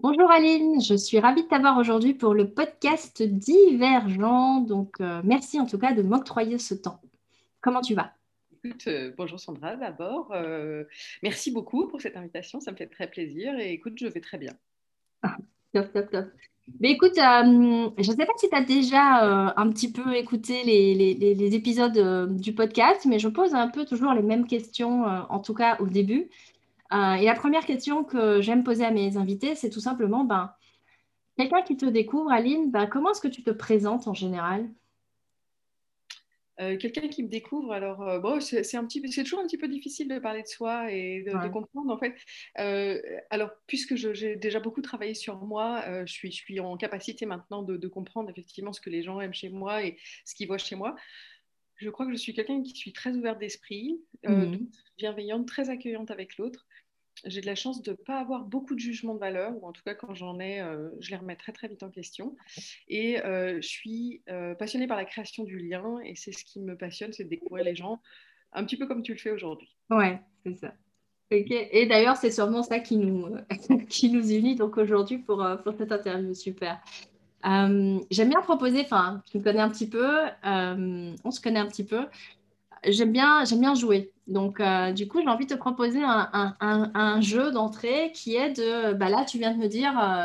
Bonjour Aline, je suis ravie de t'avoir aujourd'hui pour le podcast Divergent. Donc, euh, merci en tout cas de m'octroyer ce temps. Comment tu vas? Écoute, euh, bonjour Sandra d'abord. Euh, merci beaucoup pour cette invitation, ça me fait très plaisir. Et écoute, je vais très bien. Ah, top, top, top. Mais écoute, je ne sais pas si tu as déjà un petit peu écouté les, les épisodes du podcast, mais je pose un peu toujours les mêmes questions, en tout cas au début. Euh, et la première question que j'aime poser à mes invités, c'est tout simplement, ben, quelqu'un qui te découvre, Aline, ben, comment est-ce que tu te présentes en général? Euh, quelqu'un qui me découvre, alors euh, bon, c'est, toujours un petit peu difficile de parler de soi et de, comprendre en fait. alors, puisque j'ai déjà beaucoup travaillé sur moi, je, suis, je suis en capacité maintenant de, comprendre effectivement ce que les gens aiment chez moi et ce qu'ils voient chez moi. Je crois que je suis quelqu'un qui suis très ouverte d'esprit, mmh. bienveillante, très accueillante avec l'autre j'ai de la chance de ne pas avoir beaucoup de jugements de valeur, ou en tout cas quand j'en ai, euh, je les remets très très vite en question. Et euh, je suis euh, passionnée par la création du lien, et c'est ce qui me passionne, c'est de découvrir les gens, un petit peu comme tu le fais aujourd'hui. Ouais, c'est ça. Et d'ailleurs, c'est sûrement ça qui nous, qui nous unit donc aujourd'hui pour, pour cette interview. Super. J'aime bien proposer, enfin, tu me connais un petit peu, on se connaît un petit peu j'aime bien, j'aime bien jouer. Donc, euh, du coup, j'ai envie de te proposer un, un, un, jeu d'entrée qui est de, bah là, tu viens de me dire euh,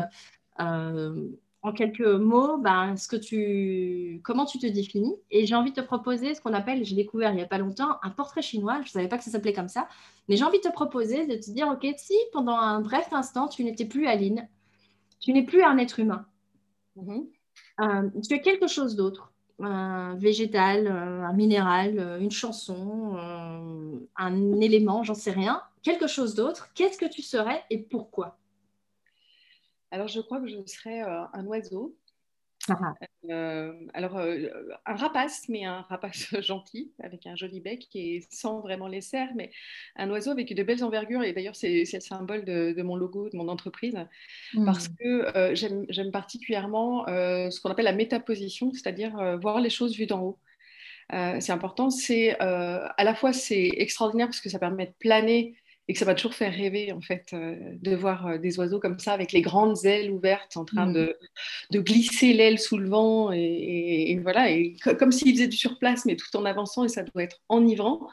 euh, en quelques mots bah, ce que tu, comment tu te définis. Et j'ai envie de te proposer ce qu'on appelle, j'ai découvert il n'y a pas longtemps, un portrait chinois. Je ne savais pas que ça s'appelait comme ça. Mais j'ai envie de te proposer de te dire, OK, si pendant un bref instant, tu n'étais plus Aline, tu n'es plus un être humain, mm-hmm. tu es quelque chose d'autre un végétal, euh, un minéral, euh, une chanson, euh, un élément, j'en sais rien, quelque chose d'autre, qu'est-ce que tu serais et pourquoi? Alors, je crois que je serais un oiseau ah. Euh, alors, euh, un rapace, mais un rapace gentil, avec un joli bec et sans vraiment les serres, mais un oiseau avec de belles envergures. Et d'ailleurs, c'est le symbole de, mon logo, de mon entreprise, parce mmh. que euh, j'aime particulièrement ce qu'on appelle la métaposition, c'est-à-dire voir les choses vues d'en haut. c'est important, c'est à la fois c'est extraordinaire parce que ça permet de planer et que ça va toujours faire rêver en fait euh, de voir euh, des oiseaux comme ça avec les grandes ailes ouvertes en train mm. de, de, glisser l'aile sous le vent et, voilà et comme s'ils faisaient du surplace mais tout en avançant et ça doit être enivrant.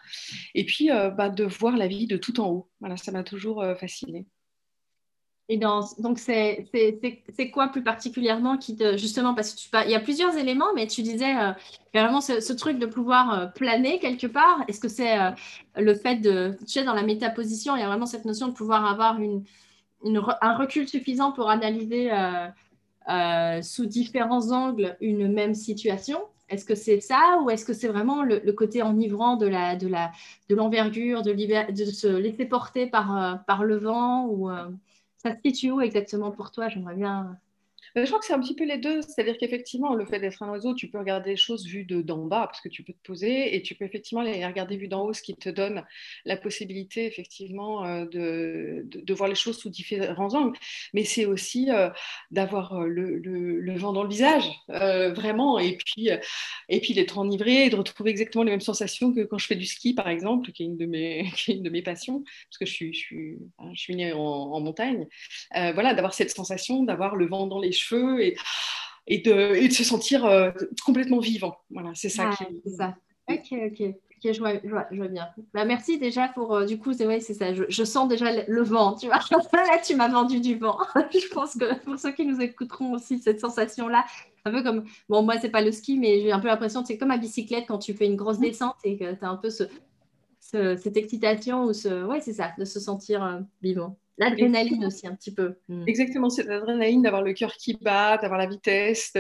Et puis euh, bah, de voir la vie de tout en haut. Voilà ça m'a toujours fasciné et dans, donc, c'est quoi plus particulièrement qui te, justement, parce que il y a plusieurs éléments, mais tu disais euh, vraiment ce, truc de pouvoir euh, planer quelque part. Est-ce que c'est euh, le fait de, tu sais, dans la métaposition, il y a vraiment cette notion de pouvoir avoir une, un recul suffisant pour analyser sous différents angles une même situation? Est-ce que c'est ça ou est-ce que c'est vraiment le, côté enivrant de la de la de l'envergure, de, de, se laisser porter par, par le vent ça se situe où exactement pour toi? J'aimerais bien je crois que c'est un petit peu les deux. C'est-à-dire qu'effectivement, le fait d'être un oiseau, tu peux regarder les choses vues d'en bas, parce que tu peux te poser, et tu peux effectivement les regarder vues d'en haut, ce qui te donne la possibilité, effectivement, euh, de, de, voir les choses sous différents angles. Mais c'est aussi euh, d'avoir euh, le, le, vent dans le visage, vraiment, et puis, et puis d'être enivré, et de retrouver exactement les mêmes sensations que quand je fais du ski, par exemple, qui est une de mes, qui est une de mes passions, parce que je suis, je suis, je suis née en, montagne. voilà, d'avoir cette sensation, d'avoir le vent dans les cheveux et, et, de, et de se sentir euh, complètement vivant. Voilà, c'est ça. qui est... ça. Ok, ok. je, vois, je, vois, je vois, bien. Bah, merci déjà pour, euh, du coup, c'est vrai, c'est ça. Je, sens déjà le, vent, tu vois. Là, tu m'as vendu du vent. je pense que pour ceux qui nous écouteront aussi, cette sensation-là, un peu comme, bon, moi, c'est pas le ski, mais j'ai un peu l'impression, c'est comme à bicyclette quand tu fais une grosse descente et que tu as un peu ce, cette excitation ou ce, ouais, c'est ça, de se sentir euh, vivant. L'adrénaline aussi, un petit peu. Hmm. Exactement, c'est l'adrénaline d'avoir le cœur qui bat, d'avoir la vitesse,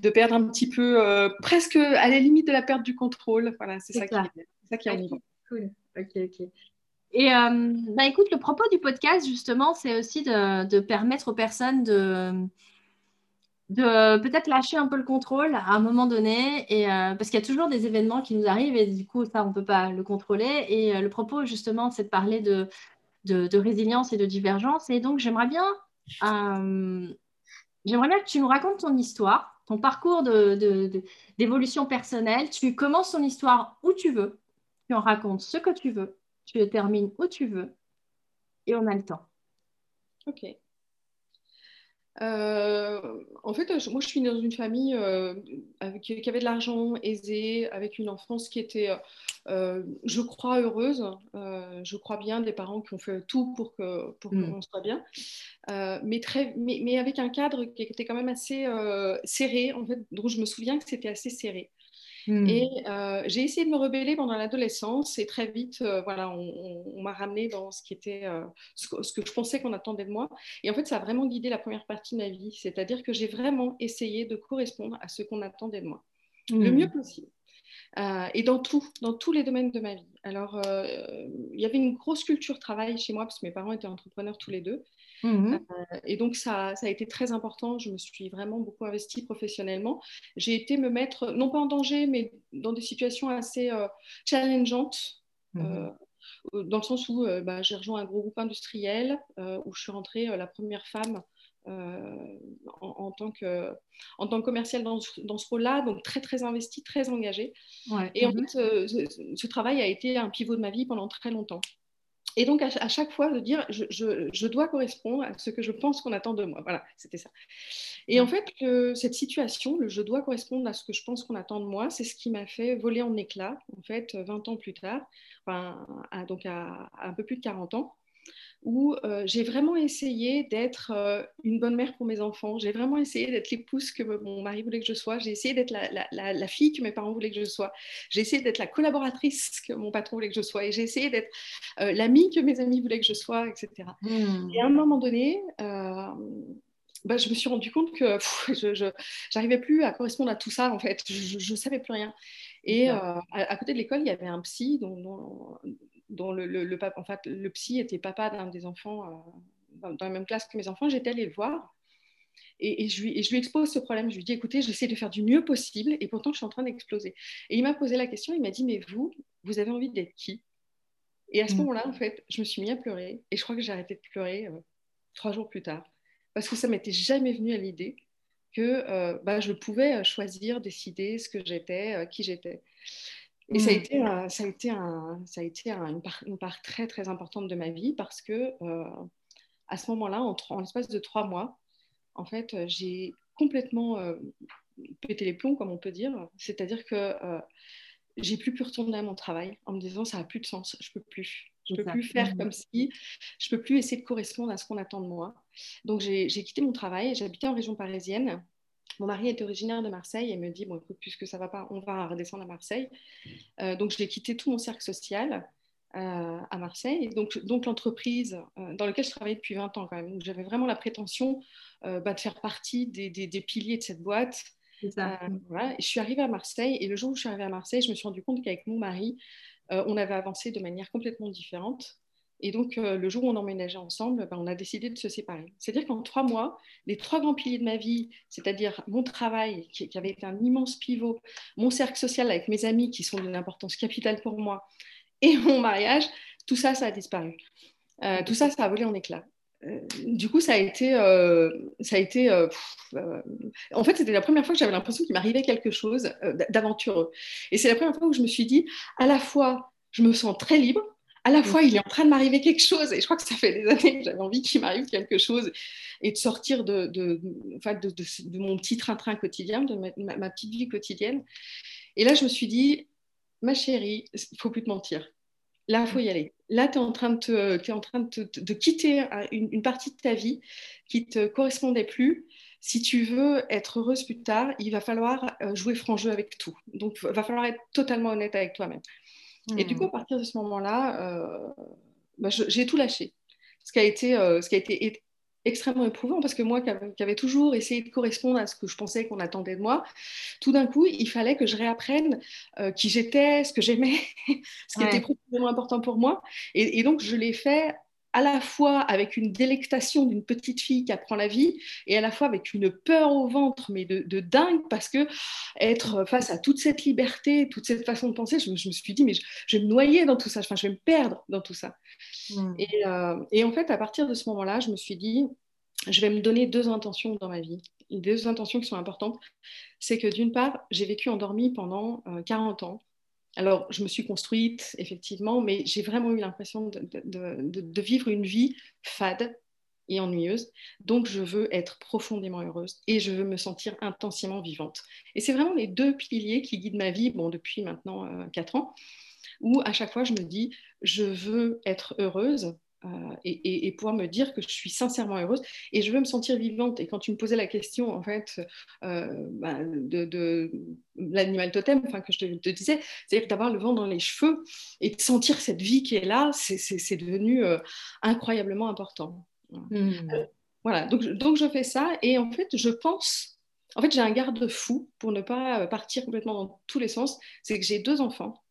de, perdre un petit peu, euh, presque à la limite de la perte du contrôle. Voilà, c'est ça, qui est, ça qui est okay. Cool. Ok, ok. Et euh, bah, écoute, le propos du podcast, justement, c'est aussi de, permettre aux personnes de, de peut-être lâcher un peu le contrôle à un moment donné, et, euh, parce qu'il y a toujours des événements qui nous arrivent et du coup, ça, on ne peut pas le contrôler. Et le propos, justement, c'est de parler de, résilience et de divergence. Et donc, j'aimerais bien, euh, j'aimerais bien que tu nous racontes ton histoire, ton parcours d'évolution personnelle. Tu commences ton histoire où tu veux, tu en racontes ce que tu veux, tu le termines où tu veux, et on a le temps. Ok. Euh, en fait, moi, je suis dans une famille euh, qui avait de l'argent aisé, avec une enfance qui était, euh, je crois, heureuse. je crois bien des parents qui ont fait tout pour que pour mm. qu'on soit bien, mais, très, mais, mais, avec un cadre qui était quand même assez serré. En fait, donc je me souviens que c'était assez serré. Hmm. Et euh, j'ai essayé de me rebeller pendant l'adolescence et très vite, euh, voilà, on, m'a ramené dans ce qui était euh, ce, que, je pensais qu'on attendait de moi. Et en fait, ça a vraiment guidé la première partie de ma vie. C'est-à-dire que j'ai vraiment essayé de correspondre à ce qu'on attendait de moi, le mieux possible. et dans tout, dans tous les domaines de ma vie. Alors, il y avait une grosse culture travail chez moi parce que mes parents étaient entrepreneurs tous les deux. Mmh euh, et donc, ça, ça, a été très important. Je me suis vraiment beaucoup investie professionnellement. J'ai été me mettre, non pas en danger, mais dans des situations assez euh, challengeantes. Mmh euh, dans le sens où bah, j'ai rejoint un gros groupe industriel, où je suis rentrée la première femme en, tant que, en tant que commerciale dans, dans ce rôle-là, donc très très investie, très engagée. Et en mmh fait, ce, travail a été un pivot de ma vie pendant très longtemps. Et donc, à, chaque fois, de dire, je, dois correspondre à ce que je pense qu'on attend de moi. Voilà, c'était ça. Et en fait, cette situation, le je dois correspondre à ce que je pense qu'on attend de moi, c'est ce qui m'a fait voler en éclats, en fait, 20 ans plus tard, enfin, donc à, un peu plus de 40 ans où euh, j'ai vraiment essayé d'être euh, une bonne mère pour mes enfants. J'ai vraiment essayé d'être l'épouse que mon mari voulait que je sois. J'ai essayé d'être la, fille que mes parents voulaient que je sois. J'ai essayé d'être la collaboratrice que mon patron voulait que je sois. Et j'ai essayé d'être euh, l'amie que mes amis voulaient que je sois, etc. Hmm. Et à un moment donné, bah, je me suis rendu compte que je n'arrivais plus à correspondre à tout ça, en fait. Je ne savais plus rien. Et à, côté de l'école, il y avait un psy dont dont le, le, en fait, le psy était papa d'un des enfants euh, dans, la même classe que mes enfants, j'étais allée le voir. Et, je lui, je, lui, expose ce problème. Je lui dis, écoutez, j'essaie de faire du mieux possible et pourtant je suis en train d'exploser. Et il m'a posé la question, il m'a dit, mais vous, vous avez envie d'être qui? Et à ce mm. moment-là, en fait, je me suis mis à pleurer et je crois que j'ai arrêté de pleurer euh, trois jours plus tard. Parce que ça m'était jamais venu à l'idée que euh, bah, je pouvais choisir, décider ce que j'étais, qui j'étais. Et ça a mm. été, ça a été, un, ça a été une, part, très très importante de ma vie parce que euh, à ce moment-là, en, en l'espace de trois mois, en fait, euh, j'ai complètement euh, pété les plombs, comme on peut dire. C'est-à-dire que j'ai plus pu retourner à mon travail en me disant ça n'a plus de sens, je peux plus. Je peux plus faire mm. comme si, je peux plus essayer de correspondre à ce qu'on attend de moi. Donc j'ai quitté mon travail, j'habitais en région parisienne mon mari est originaire de Marseille et me dit bon écoute puisque ça va pas on va redescendre à Marseille. Euh, donc j'ai quitté tout mon cercle social euh, à Marseille. Donc donc l'entreprise euh, dans laquelle je travaillais depuis 20 ans quand même j'avais vraiment la prétention bah, de faire partie des, des, piliers de cette boîte. Voilà. je suis arrivée à Marseille et le jour où je suis arrivée à Marseille je me suis rendu compte qu'avec mon mari on avait avancé de manière complètement différente et donc, euh, le jour où on emménageait ensemble, ben, on a décidé de se séparer. C'est-à-dire qu'en trois mois, les trois grands piliers de ma vie, c'est-à-dire mon travail, qui, avait été un immense pivot, mon cercle social avec mes amis, qui sont d'une importance capitale pour moi, et mon mariage, tout ça, ça a disparu. Euh, tout ça, ça a volé en éclats. Euh, du coup, ça a été, ça a été en fait, c'était la première fois que j'avais l'impression qu'il m'arrivait quelque chose d'aventureux. Et c'est la première fois où je me suis dit, à la fois, je me sens très libre, à la fois, il est en train de m'arriver quelque chose, et je crois que ça fait des années que j'avais envie qu'il m'arrive quelque chose, et de sortir de, de, de, mon petit train-train quotidien, de ma, petite vie quotidienne. Et là, je me suis dit, ma chérie, il faut plus te mentir. Là, il faut y aller. Là, tu es en train, de, es en train de, quitter une, partie de ta vie qui ne te correspondait plus. Si tu veux être heureuse plus tard, il va falloir euh, jouer franc jeu avec tout. Donc, il va falloir être totalement honnête avec toi-même. Et du coup, à hmm. partir de ce moment-là, euh, bah, j'ai tout lâché. Ce qui a été, euh, ce qui a été extrêmement éprouvant parce que moi qui avais toujours essayé de correspondre à ce que je pensais qu'on attendait de moi, tout d'un coup, il fallait que je réapprenne euh, qui j'étais, ce que j'aimais, ce qui était profondément important pour moi. Et, et donc, je l'ai fait à la fois avec une délectation d'une petite fille qui apprend la vie et à la fois avec une peur au ventre, mais de, dingue, parce que être face à toute cette liberté, toute cette façon de penser, je, me suis dit, mais je, vais me noyer dans tout ça, enfin, je vais me perdre dans tout ça. Hmm. Euh, et, en fait, à partir de ce moment-là, je me suis dit, je vais me donner deux intentions dans ma vie. deux intentions qui sont importantes. C'est que d'une part, j'ai vécu endormie pendant 40 euh, ans alors, je me suis construite, effectivement, mais j'ai vraiment eu l'impression de, vivre une vie fade, et ennuyeuse. Donc, je veux être profondément heureuse et je veux me sentir intensément vivante. Et c'est vraiment les deux piliers qui guident ma vie, bon, depuis maintenant euh, quatre ans, où à chaque fois je me dis, je veux être heureuse euh, et, pouvoir me dire que je suis sincèrement heureuse. Et je veux me sentir vivante. Et quand tu me posais la question, en fait, euh, bah, de, l'animal totem, enfin, que je te, disais, c'est-à-dire d'avoir le vent dans les cheveux et de sentir cette vie qui est là, c'est devenu incroyablement important. Voilà, donc, donc je fais ça. Et en fait, je pense, en fait, j'ai un garde-fou pour ne pas partir complètement dans tous les sens, c'est que j'ai deux enfants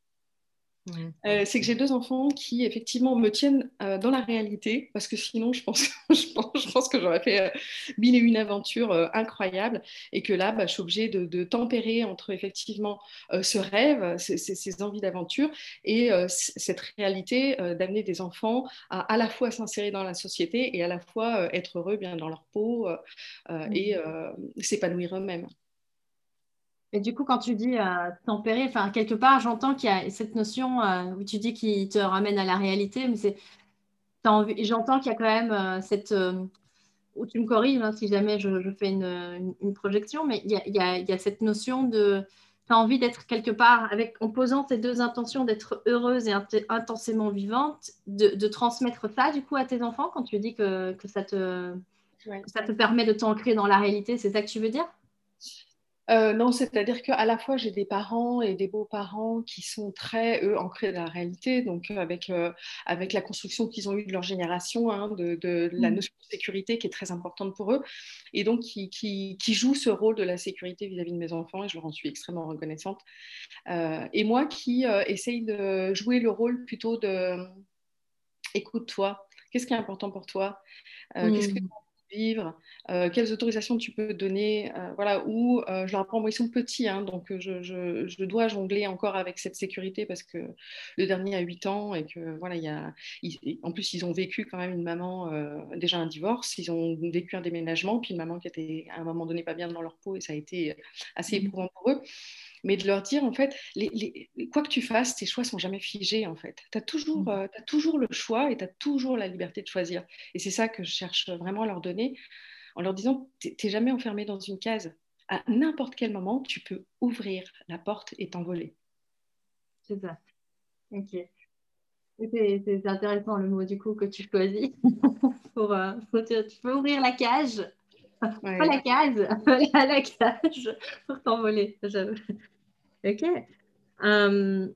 euh, c'est que j'ai deux enfants qui effectivement me tiennent euh, dans la réalité parce que sinon je pense, je pense, je pense que j'aurais fait euh, mille et une aventures incroyables et que là bah, je suis obligée de, tempérer entre effectivement ce rêve, ces, envies d'aventure et cette réalité d'amener des enfants à à la fois s'insérer dans la société et à la fois être heureux bien dans leur peau et s'épanouir eux-mêmes. Et du coup, quand tu dis euh, tempérer, enfin, quelque part, j'entends qu'il y a cette notion euh, où tu dis qu'il te ramène à la réalité, mais c'est, j'entends qu'il y a quand même euh, cette, où tu me corriges hein, si jamais je, fais une, projection, mais il y, a, cette notion de, tu as envie d'être quelque part, avec, en posant ces deux intentions d'être heureuse et intensément vivante, de, transmettre ça du coup à tes enfants quand tu dis que, ça, te, ça te permet de t'ancrer dans la réalité, c'est ça que tu veux dire? Euh, non, c'est-à-dire qu'à la fois j'ai des parents et des beaux-parents qui sont très, eux, ancrés dans la réalité, donc euh, avec, euh, avec la construction qu'ils ont eue de leur génération, hein, de, la mmh. notion de sécurité qui est très importante pour eux, et donc qui, qui, jouent ce rôle de la sécurité vis-à-vis de mes enfants, et je leur en suis extrêmement reconnaissante. et moi qui essaye de jouer le rôle plutôt de écoute-toi, qu'est-ce qui est important pour toi, qu'est-ce que mmh vivre, euh, quelles autorisations tu peux donner, euh, voilà, ou euh, je leur apprends, ils sont petits, hein, donc je, dois jongler encore avec cette sécurité parce que le dernier a 8 ans et que voilà, il y a, en plus ils ont vécu quand même une maman, déjà un divorce, ils ont vécu un déménagement, puis une maman qui était à un moment donné pas bien dans leur peau et ça a été assez mmh. éprouvant pour eux mais de leur dire, en fait, les, quoi que tu fasses, tes choix sont jamais figés, en fait. Tu as, toujours, mmh. as toujours le choix et tu as toujours la liberté de choisir. Et c'est ça que je cherche vraiment à leur donner, en leur disant, tu n'es jamais enfermé dans une case. À n'importe quel moment, tu peux ouvrir la porte et t'envoler. C'est ça. Ok. C'est intéressant le mot du coup que tu choisis pour, euh, tu peux ouvrir la cage pas la case, la cage pour t'envoler, Ok. Euh,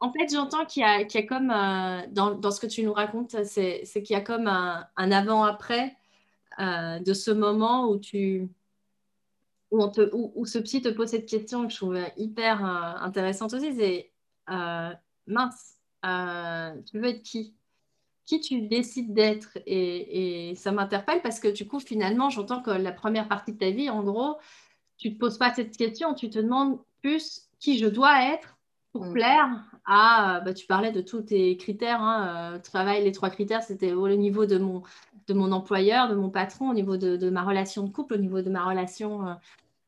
en fait, j'entends qu'il y, a comme, euh, dans, ce que tu nous racontes, c'est qu'il y a comme un, avant-après euh, de ce moment où tu... Où, on te, où, ce psy te pose cette question que je trouve hyper intéressante aussi, c'est mince, tu veux être qui? Qui tu décides d'être? Et, ça m'interpelle parce que du coup, finalement, j'entends que la première partie de ta vie, en gros, tu ne te poses pas cette question, tu te demandes plus qui je dois être pour mm. plaire à. Bah, tu parlais de tous tes critères. Hein, euh, travail, les trois critères, c'était au niveau de mon, de mon employeur, de mon patron, au niveau de, ma relation de couple, au niveau de ma relation. Euh,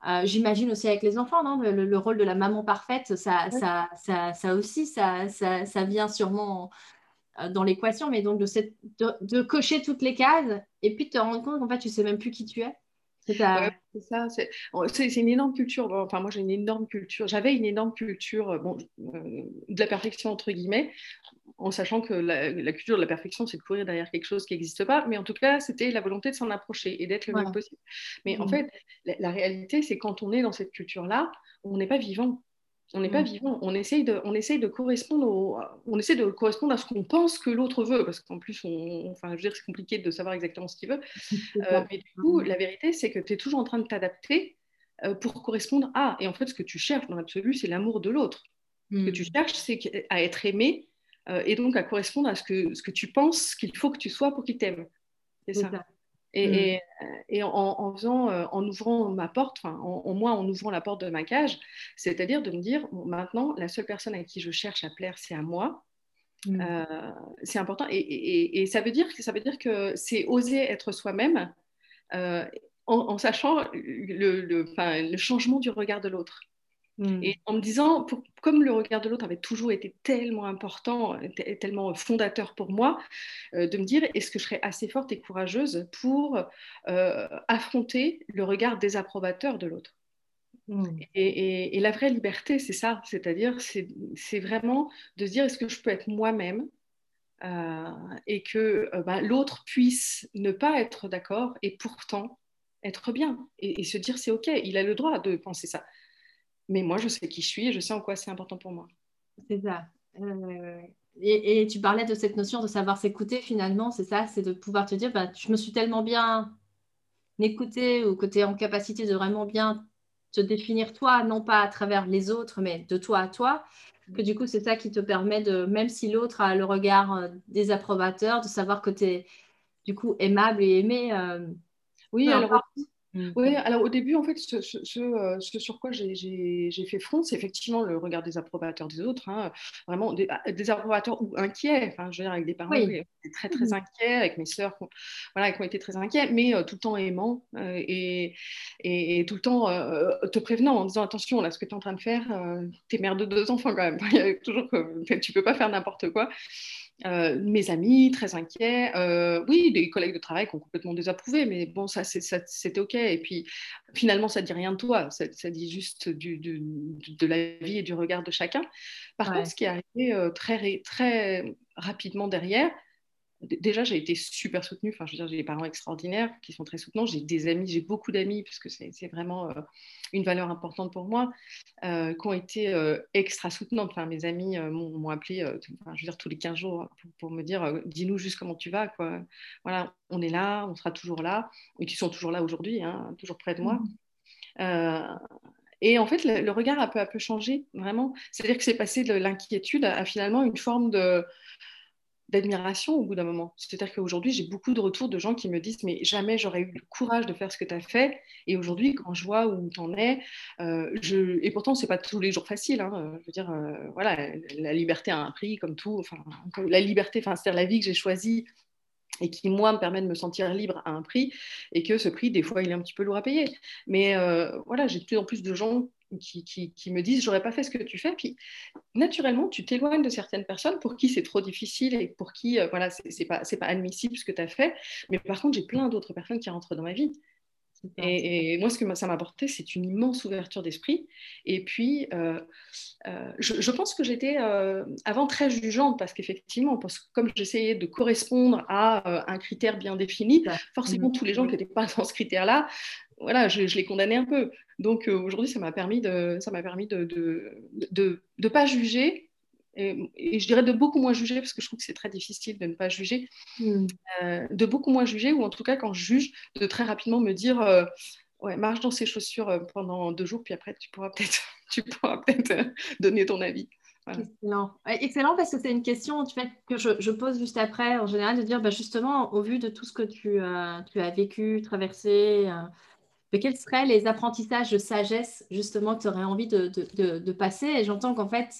euh, j'imagine aussi avec les enfants, non? Le, rôle de la maman parfaite, ça, ça, ça, ça, aussi, ça, ça, vient sûrement euh, dans l'équation, mais donc de, de, cocher toutes les cases et puis de te rendre compte qu'en fait, tu sais même plus qui tu es. C'est ça, c'est une énorme culture. Enfin, moi, j'ai une énorme culture. J'avais une énorme culture euh, bon, euh, de la perfection, entre guillemets, en sachant que la, culture de la perfection, c'est de courir derrière quelque chose qui n'existe pas. Mais en tout cas, c'était la volonté de s'en approcher et d'être le mieux possible. Mais en mmh. fait, la réalité, c'est quand on est dans cette culture-là, on n'est pas vivant. On n'est pas mm. vivant. On essaye de, on essaye de correspondre, on essaie de correspondre à ce qu'on pense que l'autre veut, parce qu'en plus, on, enfin, je veux dire, c'est compliqué de savoir exactement ce qu'il veut. Euh, mais du coup, la vérité, c'est que tu es toujours en train de t'adapter euh, pour correspondre à. Et en fait, ce que tu cherches dans l'absolu, c'est l'amour de l'autre. Ce que tu mm. cherches, c'est à être aimé euh, et donc à correspondre à ce que, ce que tu penses qu'il faut que tu sois pour qu'il t'aime. C'est ça. Et, mm. en, faisant, euh, en ouvrant ma porte, enfin, en, moi, en ouvrant la porte de ma cage, c'est-à-dire de me dire, maintenant, la seule personne à qui je cherche à plaire, c'est à moi. Mm. Euh, c'est important. Et, ça, veut dire, ça veut dire que c'est oser être soi-même euh, en, sachant le, le, changement du regard de l'autre. Hmm. Et en me disant, comme le regard de l'autre avait toujours été tellement important, tellement fondateur pour moi, euh, de me dire, est-ce que je serais assez forte et courageuse pour euh, affronter le regard désapprobateur de l'autre? Hmm. et, la vraie liberté, c'est ça, c'est-à-dire, c'est vraiment de se dire, est-ce que je peux être moi-même euh, et que bah, l'autre puisse ne pas être d'accord et pourtant être bien et, se dire, c'est OK, il a le droit de penser ça mais moi, je sais qui je suis et je sais en quoi c'est important pour moi. C'est ça. Euh, et, tu parlais de cette notion de savoir s'écouter finalement, c'est ça, c'est de pouvoir te dire, bah, je me suis tellement bien écoutée ou que tu es en capacité de vraiment bien te définir toi, non pas à travers les autres, mais de toi à toi, que du coup, c'est ça qui te permet de, même si l'autre a le regard euh, désapprobateur, de savoir que tu es du coup aimable et aimé. Euh, oui, alors Mmh. Oui, alors au début, en fait, ce, euh, sur quoi j'ai fait front, c'est effectivement le regard des approbateurs des autres, hein, vraiment des, ah, des, approbateurs ou inquiets, enfin, je veux dire, avec des parents qui étaient très, très mmh. inquiets, avec mes sœurs voilà, qui ont été très inquiets, mais euh, tout le temps aimant euh, et, et, tout le temps te prévenant en disant attention, là, ce que tu es en train de faire, tu es mère de deux enfants quand même, il y a toujours tu peux pas faire n'importe quoi. Euh, mes amis très inquiets, euh, oui, des collègues de travail qui ont complètement désapprouvé, mais bon, ça, c'était OK. Et puis, finalement, ça ne dit rien de toi, ça, dit juste du, de la vie et du regard de chacun. Par contre, ce qui est arrivé euh, très, très rapidement derrière, déjà, j'ai été super soutenue. Enfin, je veux dire, j'ai des parents extraordinaires qui sont très soutenants. J'ai des amis, j'ai beaucoup d'amis, puisque c'est vraiment euh, une valeur importante pour moi, euh, qui ont été euh, extra soutenantes. Enfin, mes amis m'ont appelé, je veux dire, tous les 15 jours pour, me dire dis-nous juste comment tu vas. Quoi. Voilà, on est là, on sera toujours là, et qui sont toujours là aujourd'hui, hein, toujours près de moi. Mmh. Et en fait, le, regard a peu à peu changé, vraiment. C'est-à-dire que c'est passé de l'inquiétude à, finalement une forme de, d'admiration au bout d'un moment. C'est-à-dire qu'aujourd'hui, j'ai beaucoup de retours de gens qui me disent Mais jamais j'aurais eu le courage de faire ce que tu as fait. Et aujourd'hui, quand je vois où tu en es, euh, et pourtant, ce n'est pas tous les jours facile. Hein. Je veux dire, euh, voilà, la liberté a un prix, comme tout. Enfin, la liberté, enfin, c'est-à-dire la vie que j'ai choisie et qui, moi, me permet de me sentir libre à un prix, et que ce prix, des fois, il est un petit peu lourd à payer. Mais euh, voilà, j'ai de plus en plus de gens qui, qui, me disent j'aurais pas fait ce que tu fais. Puis naturellement, tu t'éloignes de certaines personnes pour qui c'est trop difficile et pour qui euh, voilà c'est pas pas admissible ce que tu as fait. Mais par contre, j'ai plein d'autres personnes qui rentrent dans ma vie. Et, moi, ce que ça m'a apporté, c'est une immense ouverture d'esprit. Et puis, euh, euh, je, pense que j'étais avant très jugeante parce qu'effectivement, comme j'essayais de correspondre à un critère bien défini, forcément, mmh. tous les gens qui n'étaient pas dans ce critère-là voilà, je, les condamnais un peu. Donc euh, aujourd'hui, ça m'a permis de, m'a permis de de, de, pas juger. Et, je dirais de beaucoup moins juger, parce que je trouve que c'est très difficile de ne pas juger, hmm. euh, de beaucoup moins juger, ou en tout cas quand je juge, de très rapidement me dire, euh, ouais, marche dans ces chaussures pendant deux jours, puis après tu pourras peut-être, tu pourras peut-être donner ton avis. Excellent. Excellent parce que c'est une question tu que je, je, pose juste après, en général, de dire bah, justement, au vu de tout ce que tu, tu as vécu, traversé, quels seraient les apprentissages de sagesse justement que tu aurais envie de, passer? Et j'entends qu'en fait,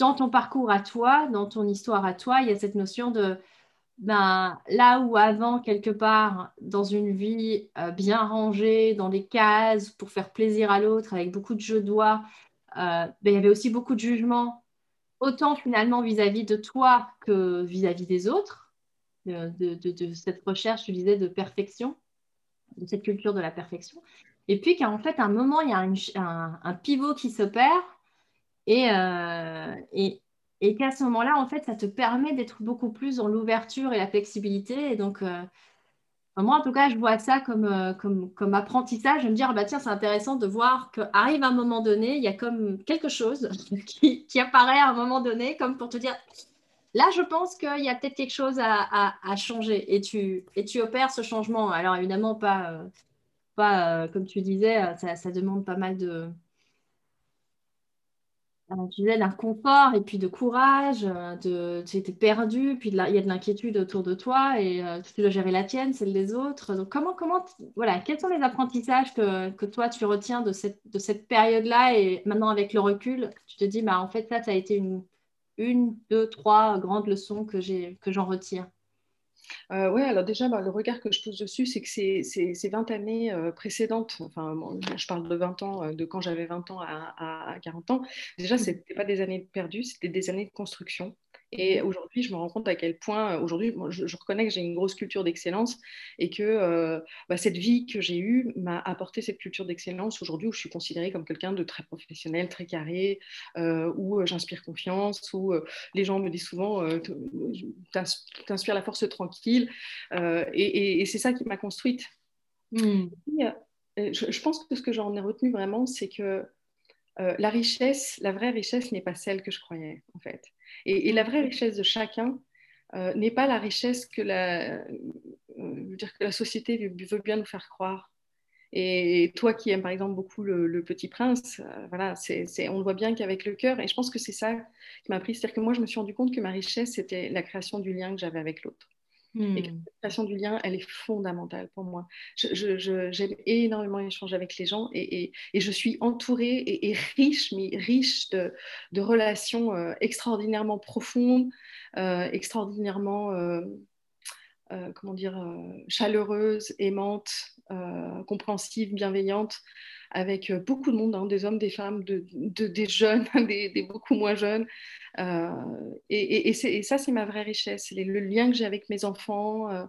dans ton parcours à toi, dans ton histoire à toi, il y a cette notion de ben, là où avant, quelque part, dans une vie euh, bien rangée, dans des cases, pour faire plaisir à l'autre, avec beaucoup de jeux de doigts, euh, ben, il y avait aussi beaucoup de jugement, autant finalement vis-à-vis de toi que vis-à-vis des autres, de, cette recherche, tu disais, de perfection de cette culture de la perfection. Et puis qu'en fait, à un moment, il y a un, pivot qui s'opère et, euh, et, et qu'à ce moment-là, en fait, ça te permet d'être beaucoup plus dans l'ouverture et la flexibilité. Et donc, euh, moi, en tout cas, je vois ça comme, euh, comme, comme apprentissage, de me dire, bah, tiens, c'est intéressant de voir qu'arrive un moment donné, il y a comme quelque chose qui, qui apparaît à un moment donné, comme pour te dire, Là, je pense qu'il y a peut-être quelque chose à, changer et tu, et tu opères ce changement. Alors, évidemment, pas, pas comme tu disais, ça, demande pas mal de. Tu disais d'un confort et puis de courage, de, tu étais perdu, puis il y a de l'inquiétude autour de toi et tu dois gérer la tienne, celle des autres. Donc, comment, comment, voilà, quels sont les apprentissages que, toi tu retiens de cette, de cette période-là et maintenant avec le recul, tu te dis, bah, en fait, ça, ça a été une une, deux, trois grandes leçons que j'en retire euh, Oui, alors déjà, bah, le regard que je pose dessus, c'est que ces, 20 années euh, précédentes, enfin, je parle de 20 ans, euh, de quand j'avais 20 ans à, à, 40 ans, déjà, ce n'était pas des années perdues, c'était des années de construction. Et aujourd'hui, je me rends compte à quel point, aujourd'hui, je, je, reconnais que j'ai une grosse culture d'excellence et que euh, bah, cette vie que j'ai eue m'a apporté cette culture d'excellence aujourd'hui où je suis considérée comme quelqu'un de très professionnel, très carré, euh, où j'inspire confiance, où les gens me disent souvent t'inspires la force tranquille. et, c'est ça qui m'a construite. Je, je, pense que ce que j'en ai retenu vraiment, c'est que la richesse, la vraie richesse n'est pas celle que je croyais, en fait. Et, la vraie richesse de chacun euh, n'est pas la richesse que la, euh, dire que la société veut bien nous faire croire. Et toi qui aimes par exemple beaucoup le, Petit Prince, euh, voilà, c'est, on voit bien qu'avec le cœur, et je pense que c'est ça qui m'a pris, c'est-à-dire que moi je me suis rendu compte que ma richesse c'était la création du lien que j'avais avec l'autre. Hmm. Et la création du lien, elle est fondamentale pour moi. j'aime énormément échanger avec les gens et, je suis entourée et, riche, mais riche de, relations euh, extraordinairement profondes, euh, extraordinairement, euh, comment dire, chaleureuses, aimantes, compréhensives, bienveillantes avec beaucoup de monde, hein, des hommes, des femmes, de, des jeunes, des, beaucoup moins jeunes. Euh, et, ça, c'est ma vraie richesse, le lien que j'ai avec mes enfants. Euh,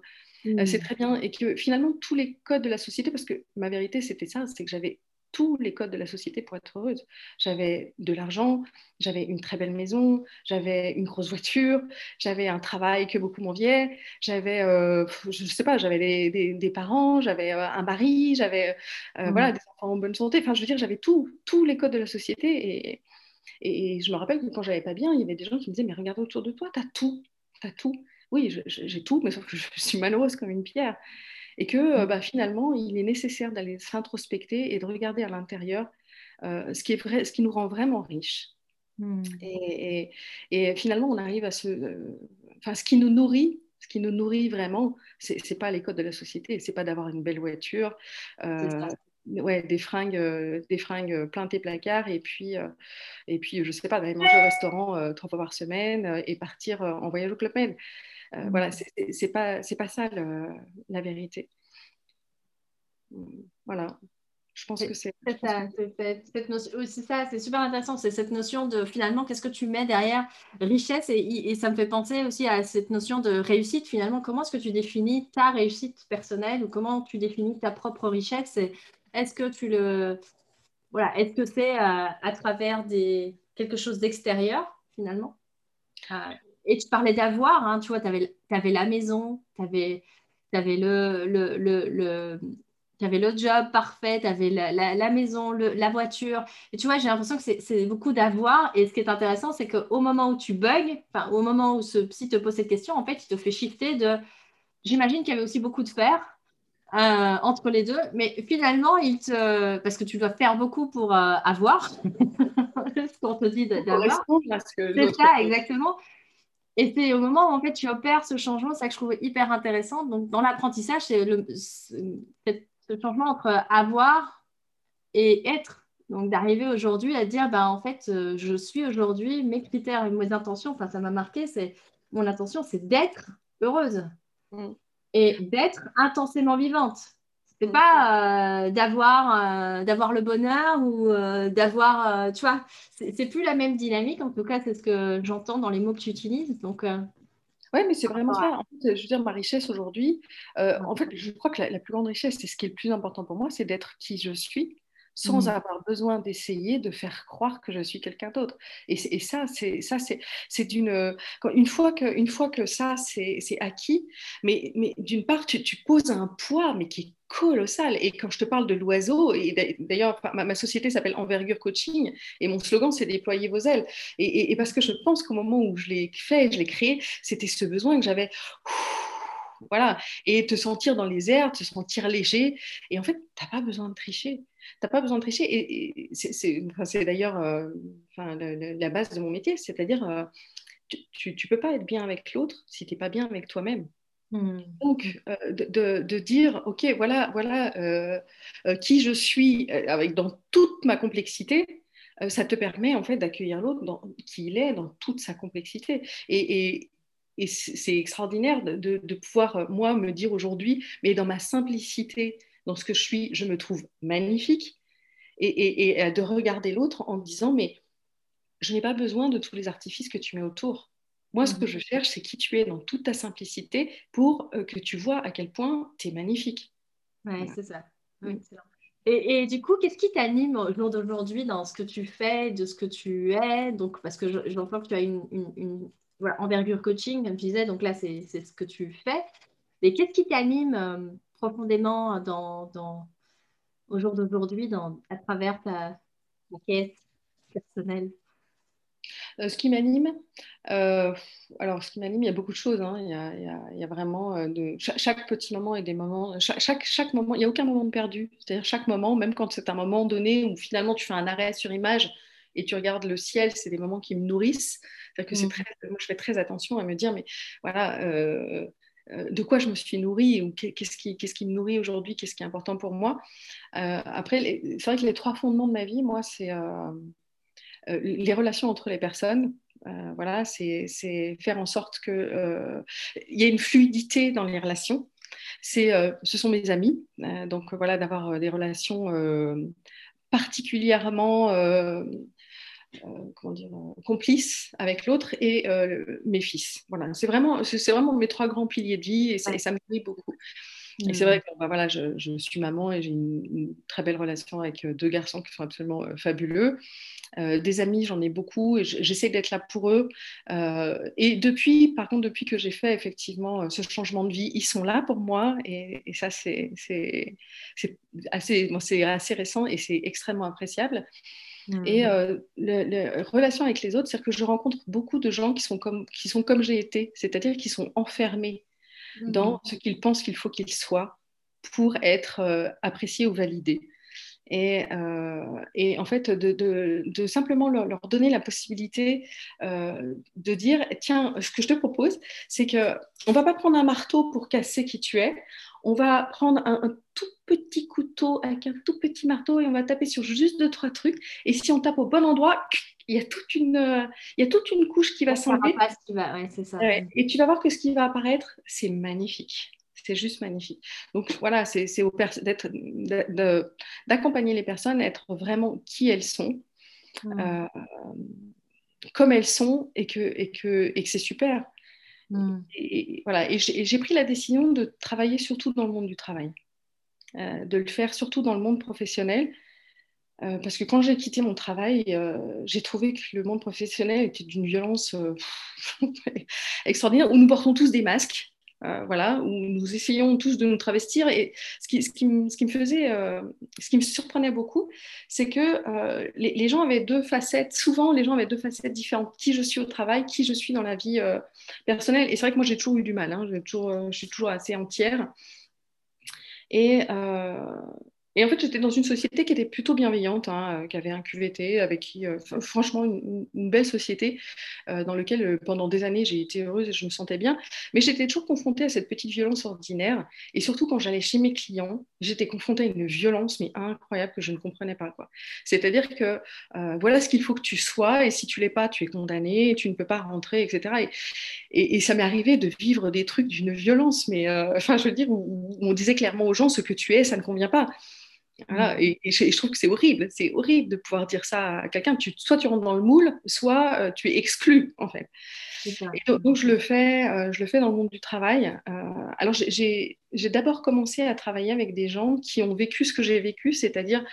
mmh. C'est très bien. Et que finalement, tous les codes de la société, parce que ma vérité, c'était ça, c'est que j'avais tous les codes de la société pour être heureuse. J'avais de l'argent, j'avais une très belle maison, j'avais une grosse voiture, j'avais un travail que beaucoup m'enviaient, j'avais, euh, je ne sais pas, j'avais des, parents, j'avais euh, un mari, j'avais euh, mmh. voilà, des enfants en bonne santé. Enfin, je veux dire, j'avais tous les codes de la société. Et, et, je me rappelle que quand j'avais pas bien, il y avait des gens qui me disaient, mais regarde autour de toi, tu as tout, tu as tout. Oui, j'ai tout, mais sauf que je suis malheureuse comme une pierre et que euh, bah, finalement, il est nécessaire d'aller s'introspecter et de regarder à l'intérieur euh, ce, qui est vrai, ce qui nous rend vraiment riches. Hmm. Et, finalement, on arrive à se... Euh, enfin, ce qui nous nourrit, ce qui nous nourrit vraiment, c'est n'est pas les codes de la société, c'est pas d'avoir une belle voiture, ouais, des fringues, des fringues plein tes placards et puis, et puis je sais pas, d'aller manger au restaurant trois fois par semaine et partir en voyage au Club Med. Euh, voilà, c'est pas, pas ça la vérité. Voilà. Je pense que c'est. Ça, c'est ça, c'est super intéressant. C'est cette notion de finalement, qu'est-ce que tu mets derrière richesse et, ça me fait penser aussi à cette notion de réussite. Finalement, comment est-ce que tu définis ta réussite personnelle ou comment tu définis ta propre richesse Est-ce que tu le. Voilà, est-ce que c'est euh, à travers des... quelque chose d'extérieur finalement et tu parlais d'avoir, hein, tu vois, tu avais, avais, la maison, tu avais, avais, le, le, le, avais le job parfait, tu avais la, la, maison, la voiture. Et tu vois, j'ai l'impression que c'est beaucoup d'avoir. Et ce qui est intéressant, c'est qu'au moment où tu bugs, au moment où ce psy te pose cette question, en fait, il te fait shifter de. J'imagine qu'il y avait aussi beaucoup de faire. Euh, entre les deux, mais finalement, il te, parce que tu dois faire beaucoup pour euh, avoir ce qu'on te dit d'avoir. C'est ça, exactement. Et c'est au moment où en fait, tu opères ce changement, ça que je trouve hyper intéressant. Donc, dans l'apprentissage, c'est ce changement entre avoir et être. Donc, d'arriver aujourd'hui à dire, ben, en fait, euh, je suis aujourd'hui, mes critères et mes intentions, enfin, ça m'a marqué, c'est mon intention, c'est d'être heureuse mm. et d'être intensément vivante. C'est mm. pas euh, d'avoir euh, d'avoir le bonheur ou euh, d'avoir, tu vois, c'est plus la même dynamique. En tout cas, c'est ce que j'entends dans les mots que tu utilises. Donc, oui, mais c'est vraiment ça. En fait, je veux dire, ma richesse aujourd'hui, en fait, je crois que la, plus grande richesse, c'est ce qui est le plus important pour moi, c'est d'être qui je suis sans mmh. avoir besoin d'essayer de faire croire que je suis quelqu'un d'autre. Et, ça, c'est ça, c'est d'une une fois que une fois que ça c'est acquis, mais mais d'une part tu, tu, poses un poids mais qui est colossal. Et quand je te parle de l'oiseau, et d'ailleurs ma, société s'appelle Envergure Coaching et mon slogan c'est déployer vos ailes. Et, et parce que je pense qu'au moment où je l'ai fait, je l'ai créé, c'était ce besoin que j'avais voilà, et te sentir dans les airs, te sentir léger. Et en fait, tu n'as pas besoin de tricher. Tu pas besoin de tricher. Et, c'est d'ailleurs euh, la, base de mon métier, c'est-à-dire, euh, tu ne peux pas être bien avec l'autre si tu n'es pas bien avec toi-même. Hmm. Donc, euh, de, dire, OK, voilà, voilà qui je suis avec, dans toute ma complexité, ça te permet en fait d'accueillir l'autre qui il est dans toute sa complexité. Et, et c'est extraordinaire de, pouvoir, moi, me dire aujourd'hui, mais dans ma simplicité, dans ce que je suis, je me trouve magnifique. Et, et de regarder l'autre en disant, mais je n'ai pas besoin de tous les artifices que tu mets autour. Moi, ce que mhm. je cherche, c'est qui tu es dans toute ta simplicité pour euh, que tu vois à quel point tu es magnifique. Oui, c'est ça. Oui, et, et, du coup, qu'est-ce qui t'anime au jour d'aujourd'hui dans ce que tu fais, de ce que tu es? Donc, parce que j'entends que tu as une, une, envergure coaching, comme tu disais, donc là, c'est ce que tu fais. Mais qu'est-ce qui t'anime euh, profondément dans, dans, au jour d'aujourd'hui à travers ta, ta quête personnelle? Euh, ce qui m'anime, euh, alors ce qui m'anime, il y a beaucoup de choses. Hein. Il, y a, vraiment euh, de, chaque, petit moment et des moments. Chaque, chaque, moment, il n'y a aucun moment de perdu. C'est-à-dire chaque moment, même quand c'est un moment donné où finalement tu fais un arrêt sur image et tu regardes le ciel, c'est des moments qui me nourrissent. Que c'est mmh. très, moi, je fais très attention à me dire, mais voilà. de quoi je me suis nourrie ou qu'est-ce qui, qu'est-ce qui me nourrit aujourd'hui, qu'est-ce qui est important pour moi. après, c'est vrai que les trois fondements de ma vie, moi, c'est euh, les relations entre les personnes. Euh, voilà, c'est faire en sorte qu'il euh, y ait une fluidité dans les relations. C'est, ce sont mes amis, donc voilà, d'avoir des relations particulièrement comment dire, complices avec l'autre et mes fils. Voilà, c'est vraiment, c'est vraiment mes trois grands piliers de vie et ça, me plaît beaucoup. Et c'est vrai mmh. que bah, voilà, je, je, suis maman et j'ai une, une, très belle relation avec deux garçons qui sont absolument fabuleux. Euh, des amis, j'en ai beaucoup et j'essaie d'être là pour eux. Euh, et depuis, par contre, depuis que j'ai fait effectivement euh, ce changement de vie, ils sont là pour moi et, ça, c'est assez, assez récent et c'est extrêmement appréciable. Mmh. Et la relation avec les autres, c'est que je rencontre beaucoup de gens qui sont comme, qui sont comme j'ai été, c'est-à-dire qui sont enfermés dans mmh. ce qu'ils pensent qu'il faut qu'ils soient pour être appréciés ou validés. Euh, et, en fait, de, simplement leur, donner la possibilité euh, de dire, tiens, ce que je te propose, c'est qu'on ne va pas prendre un marteau pour casser qui tu es, on va prendre un, tout petit couteau avec un tout petit marteau et on va taper sur juste deux, trois trucs. Et si on tape au bon endroit, il y a toute une, il y a toute une couche qui va s'enlever. et tu vas voir que ce qui va apparaître, c'est magnifique. C'est juste magnifique. Donc voilà, c'est d'accompagner les personnes, être vraiment qui elles sont, euh, comme elles sont, et que, et que, et que c'est super. Et, voilà, et j'ai pris la décision de travailler surtout dans le monde du travail, euh, de le faire surtout dans le monde professionnel. Euh, parce que quand j'ai quitté mon travail, j'ai trouvé que le monde professionnel était d'une violence extraordinaire, où nous portons tous des masques, euh, voilà, où nous essayons tous de nous travestir. Et ce qui, ce qui, me, ce qui me faisait, euh, ce qui me surprenait beaucoup, c'est que euh, les, les, gens avaient deux facettes. Souvent, les gens avaient deux facettes différentes. Qui je suis au travail, qui je suis dans la vie personnelle. Et c'est vrai que moi, j'ai toujours eu du mal. Hein. Toujours, je suis toujours assez entière. Et, et en fait, j'étais dans une société qui était plutôt bienveillante, hein, euh, qui avait un QVT, avec qui, euh, franchement, une, belle société euh, dans laquelle, pendant des années, j'ai été heureuse et je me sentais bien. Mais j'étais toujours confrontée à cette petite violence ordinaire. Et surtout, quand j'allais chez mes clients, j'étais confrontée à une violence, mais incroyable, que je ne comprenais pas. C'est-à-dire que voilà ce qu'il faut que tu sois, et si tu l'es pas, tu es condamné, tu ne peux pas rentrer, etc. Et, ça m'est arrivé de vivre des trucs d'une violence, mais enfin, je veux dire, où on disait clairement aux gens, ce que tu es, ça ne convient pas. Mm. et, je, trouve que c'est horrible, c'est horrible de pouvoir dire ça à quelqu'un. Tu, soit tu rentres dans le moule, soit euh, tu es exclu en fait. donc, je le fais, euh, je le fais dans le monde du travail. Euh, alors j'ai d'abord commencé à travailler avec des gens qui ont vécu ce que j'ai vécu, c'est-à-dire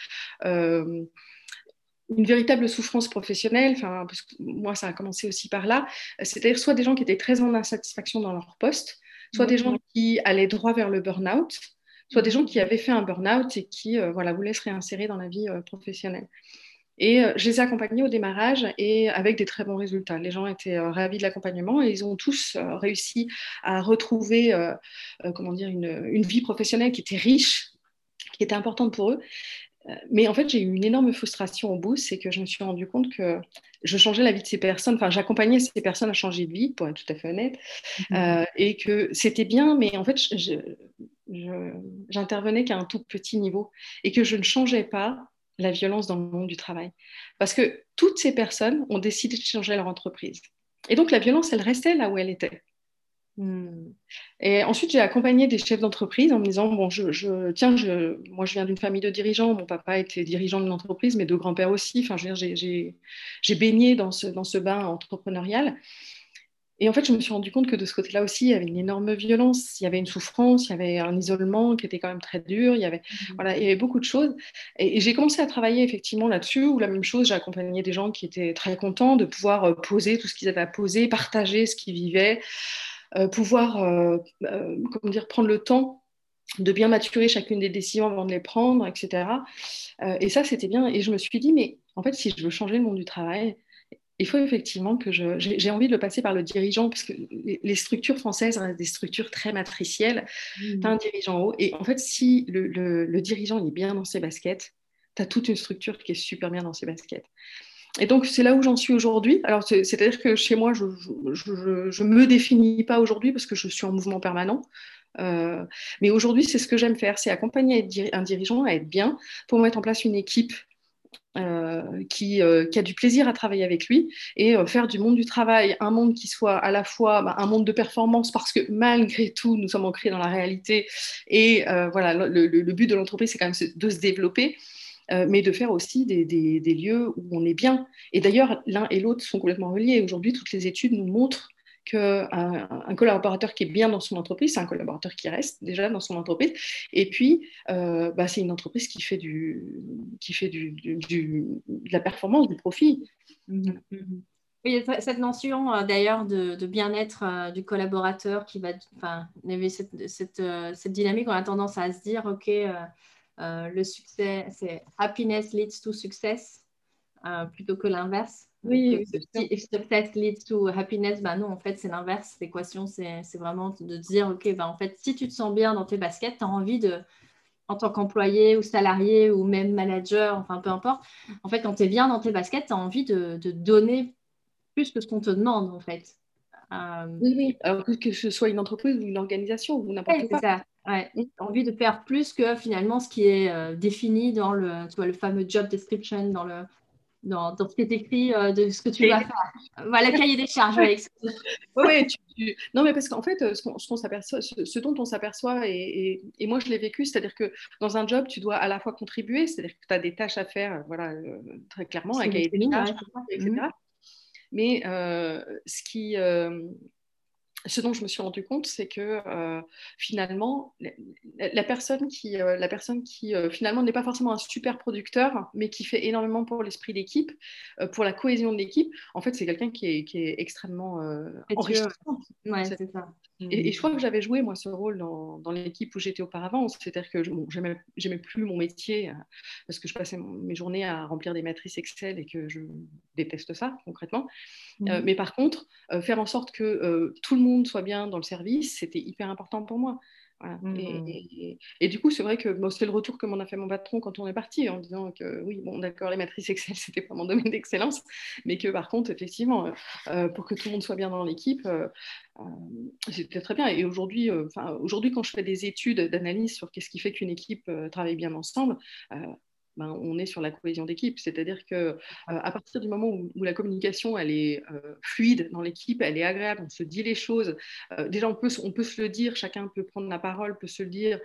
une véritable souffrance professionnelle. Enfin, parce que moi ça a commencé aussi par là. C'est-à-dire soit des gens qui étaient très en insatisfaction dans leur poste, soit des gens qui allaient droit vers le burn-out soit des gens qui avaient fait un burn-out et qui euh, voilà, voulaient se réinsérer dans la vie euh, professionnelle. Et euh, je les ai accompagnés au démarrage et avec des très bons résultats. Les gens étaient ravis de l'accompagnement et ils ont tous réussi à retrouver comment dire, une, une, vie professionnelle qui était riche, qui était importante pour eux. Mais en fait, j'ai eu une énorme frustration au bout, c'est que je me suis rendu compte que je changeais la vie de ces personnes, enfin, j'accompagnais ces personnes à changer de vie, pour être tout à fait honnête, mmh. et que c'était bien, mais en fait, j'intervenais qu'à un tout petit niveau et que je ne changeais pas la violence dans le monde du travail. Parce que toutes ces personnes ont décidé de changer leur entreprise. Et donc la violence, elle restait là où elle était. Hmm. Et ensuite, j'ai accompagné des chefs d'entreprise en me disant bon, je, tiens, je, moi, je viens d'une famille de dirigeants. Mon papa était dirigeant d'une entreprise, mes deux grands-pères aussi. Enfin, je veux dire, j'ai baigné dans ce, dans ce bain entrepreneurial. Et en fait, je me suis rendu compte que de ce côté-là aussi, il y avait une énorme violence, il y avait une souffrance, il y avait un isolement qui était quand même très dur, il y avait, mmh. voilà, il y avait beaucoup de choses. Et, j'ai commencé à travailler effectivement là-dessus, où la même chose, j'ai accompagné des gens qui étaient très contents de pouvoir euh, poser tout ce qu'ils avaient à poser, partager ce qu'ils vivaient, pouvoir euh, comment dire, prendre le temps de bien maturer chacune des décisions avant de les prendre, etc. et ça, c'était bien. Et je me suis dit, mais en fait, si je veux changer le monde du travail, il faut effectivement que je, j'ai envie de le passer par le dirigeant, parce que les structures françaises restent des structures très matricielles. Mmh. Tu as un dirigeant haut, et en fait, si le, le, dirigeant est bien dans ses baskets, tu as toute une structure qui est super bien dans ses baskets. Et donc, c'est là où j'en suis aujourd'hui. Alors, c'est-à-dire que chez moi, je ne me définis pas aujourd'hui parce que je suis en mouvement permanent. Euh, mais aujourd'hui, c'est ce que j'aime faire, c'est accompagner un dirigeant à être bien pour mettre en place une équipe euh, qui, euh, qui, a du plaisir à travailler avec lui et faire du monde du travail un monde qui soit à la fois bah, un monde de performance parce que malgré tout, nous sommes ancrés dans la réalité et voilà, le, le, but de l'entreprise, c'est quand même de se développer. Mais de faire aussi des, lieux où on est bien. Et d'ailleurs, l'un et l'autre sont complètement reliés. Aujourd'hui, toutes les études nous montrent qu'un un collaborateur qui est bien dans son entreprise, c'est un collaborateur qui reste déjà dans son entreprise. Et puis, euh, bah, c'est une entreprise qui fait, du, qui fait du, de la performance, du profit. Mhm. Oui, cette notion euh, d'ailleurs de, bien-être euh, du collaborateur qui va, enfin, cette, cette, cette, dynamique, on a tendance à se dire, ok, le succès, c'est happiness leads to success, plutôt que l'inverse. Oui, if success leads to happiness, ben non, en fait, c'est l'inverse. L'équation, c'est vraiment de dire, OK, ben en fait, si tu te sens bien dans tes baskets, tu as envie de, en tant qu'employé ou salarié ou même manager, enfin peu importe, en fait, quand tu es bien dans tes baskets, tu as envie de, de, donner plus que ce qu'on te demande, en fait. Euh, oui, oui, alors que, ce soit une entreprise ou une organisation ou n'importe quoi. Ça. Ouais. Tu as envie de faire plus que finalement ce qui est euh, défini dans le, tu vois, le fameux job description, dans le, dans, ce qui est écrit euh, de ce que tu vas faire. Voilà, le cahier des charges. oui, non, mais parce qu'en fait, ce, ce, dont on s'aperçoit, et, moi je l'ai vécu, c'est-à-dire que dans un job, tu dois à la fois contribuer, c'est-à-dire que tu as des tâches à faire, voilà, euh, très clairement, un cahier des charges, etc. Mhm. Mais euh, ce qui ce dont je me suis rendu compte, c'est que euh, finalement, la, personne qui, euh, la personne qui euh, finalement n'est pas forcément un super producteur, mais qui fait énormément pour l'esprit d'équipe, pour la cohésion de l'équipe, en fait, c'est quelqu'un qui est, qui est, extrêmement enrichissant. Ouais, c'est ça. Et, je crois que j'avais joué, moi, ce rôle dans, dans l'équipe où j'étais auparavant. C'est-à-dire que je j'aimais plus mon métier parce que je passais mes journées à remplir des matrices Excel et que je déteste ça, concrètement. Mmh. mais par contre, faire en sorte que tout le monde soit bien dans le service, c'était hyper important pour moi. Mmh. Et, du coup, c'est vrai que c'est le retour que m'en a fait mon patron quand on est parti, en disant que oui, bon, d'accord, les matrices Excel, c'était pas mon domaine d'excellence, mais que par contre, effectivement, euh, euh, pour que tout le monde soit bien dans l'équipe, euh, c'était très bien. Et aujourd'hui, aujourd'hui, quand je fais des études d'analyse sur qu'est-ce qui fait qu'une équipe travaille bien ensemble, ben, on est sur la cohésion d'équipe. C'est-à-dire que euh, à partir du moment où, la communication elle est euh, fluide dans l'équipe, elle est agréable, on se dit les choses. Euh, déjà, on peut, on peut se le dire, chacun peut prendre la parole, peut se le dire.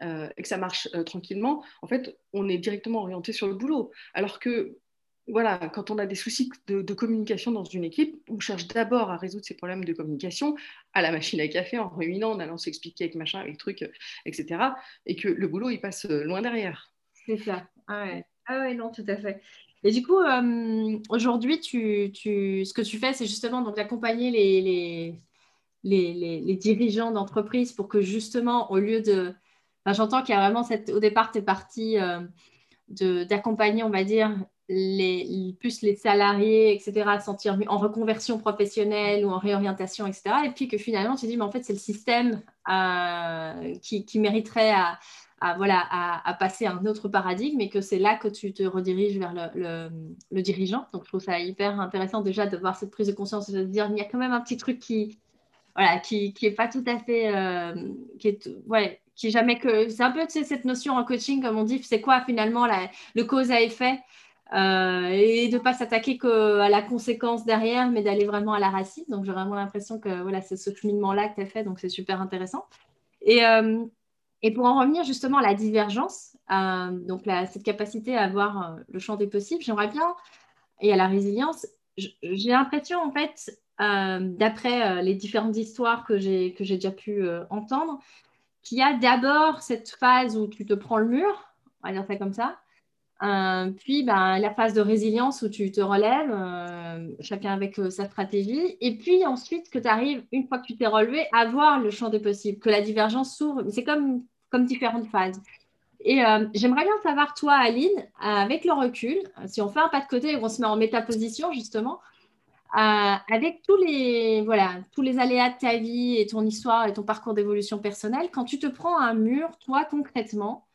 et que ça marche tranquillement, en fait, on est directement orienté sur le boulot. Alors que voilà, quand on a des soucis de, communication dans une équipe, on cherche d'abord à résoudre ces problèmes de communication à la machine à café, en réunissant, en allant s'expliquer avec machin, avec truc, etc. Et que le boulot, il passe loin derrière. C'est ça. Ah ouais. ah ouais, non, tout à fait. Et du coup, euh, aujourd'hui, tu, tu, ce que tu fais, c'est justement d'accompagner les, les, les, les, dirigeants d'entreprise pour que justement, au lieu de... J'entends qu'il y a vraiment cette... Au départ, tu es parti euh, d'accompagner, on va dire, les, plus les salariés, etc., à sentir en reconversion professionnelle ou en réorientation, etc. Et puis que finalement, tu dis, mais en fait, c'est le système euh, qui, qui, mériterait à, à, voilà, à, passer à un autre paradigme et que c'est là que tu te rediriges vers le, dirigeant. Donc, je trouve ça hyper intéressant déjà de voir cette prise de conscience de se dire, il y a quand même un petit truc qui voilà, qui n'est pas tout à fait... Euh, qui est, ouais, qui jamais que... C'est un peu tu sais, cette notion en coaching, comme on dit, c'est quoi finalement la, le cause à effet euh, et de ne pas s'attaquer qu'à la conséquence derrière, mais d'aller vraiment à la racine. Donc, j'ai vraiment l'impression que voilà, c'est ce cheminement-là que tu as fait, donc c'est super intéressant. Et, euh, et, pour en revenir justement à la divergence, euh, donc cette capacité à voir le champ des possibles, j'aimerais bien, et à la résilience, j'ai l'impression en fait, d'après les différentes histoires que j'ai déjà pu entendre, qu'il y a d'abord cette phase où tu te prends le mur, on va dire ça comme ça, euh, puis ben, la phase de résilience où tu te relèves, euh, chacun avec euh, sa stratégie. Et puis ensuite que tu arrives, une fois que tu t'es relevé, à voir le champ des possibles, que la divergence s'ouvre. C'est comme, comme différentes phases. Et j'aimerais bien savoir, toi, Aline, avec le recul, si on fait un pas de côté et on se met en métaposition, justement, avec tous les, voilà, tous les aléas de ta vie et ton histoire et ton parcours d'évolution personnelle, quand tu te prends un mur, toi, concrètement,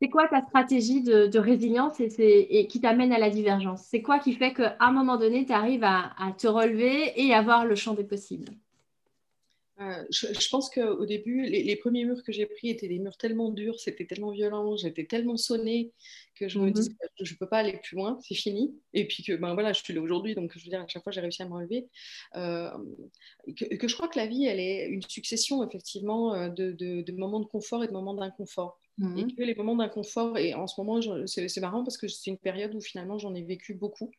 c'est quoi ta stratégie de, résilience et, qui t'amène à la divergence? C'est quoi qui fait qu'à un moment donné, tu arrives à, te relever et à voir le champ des possibles? Euh, je, pense qu'au début, les, premiers murs que j'ai pris étaient des murs tellement durs, c'était tellement violent, j'étais tellement sonnée que je me mhm. disais je ne peux pas aller plus loin, c'est fini. Et puis que ben voilà, je suis là aujourd'hui, donc je veux dire, à chaque fois j'ai réussi à me relever. Euh, que, je crois que la vie, elle est une succession effectivement euh, de, de moments de confort et de moments d'inconfort. Et mmh que les moments d'inconfort, et en ce moment, c'est marrant parce que c'est une période où finalement j'en ai vécu beaucoup.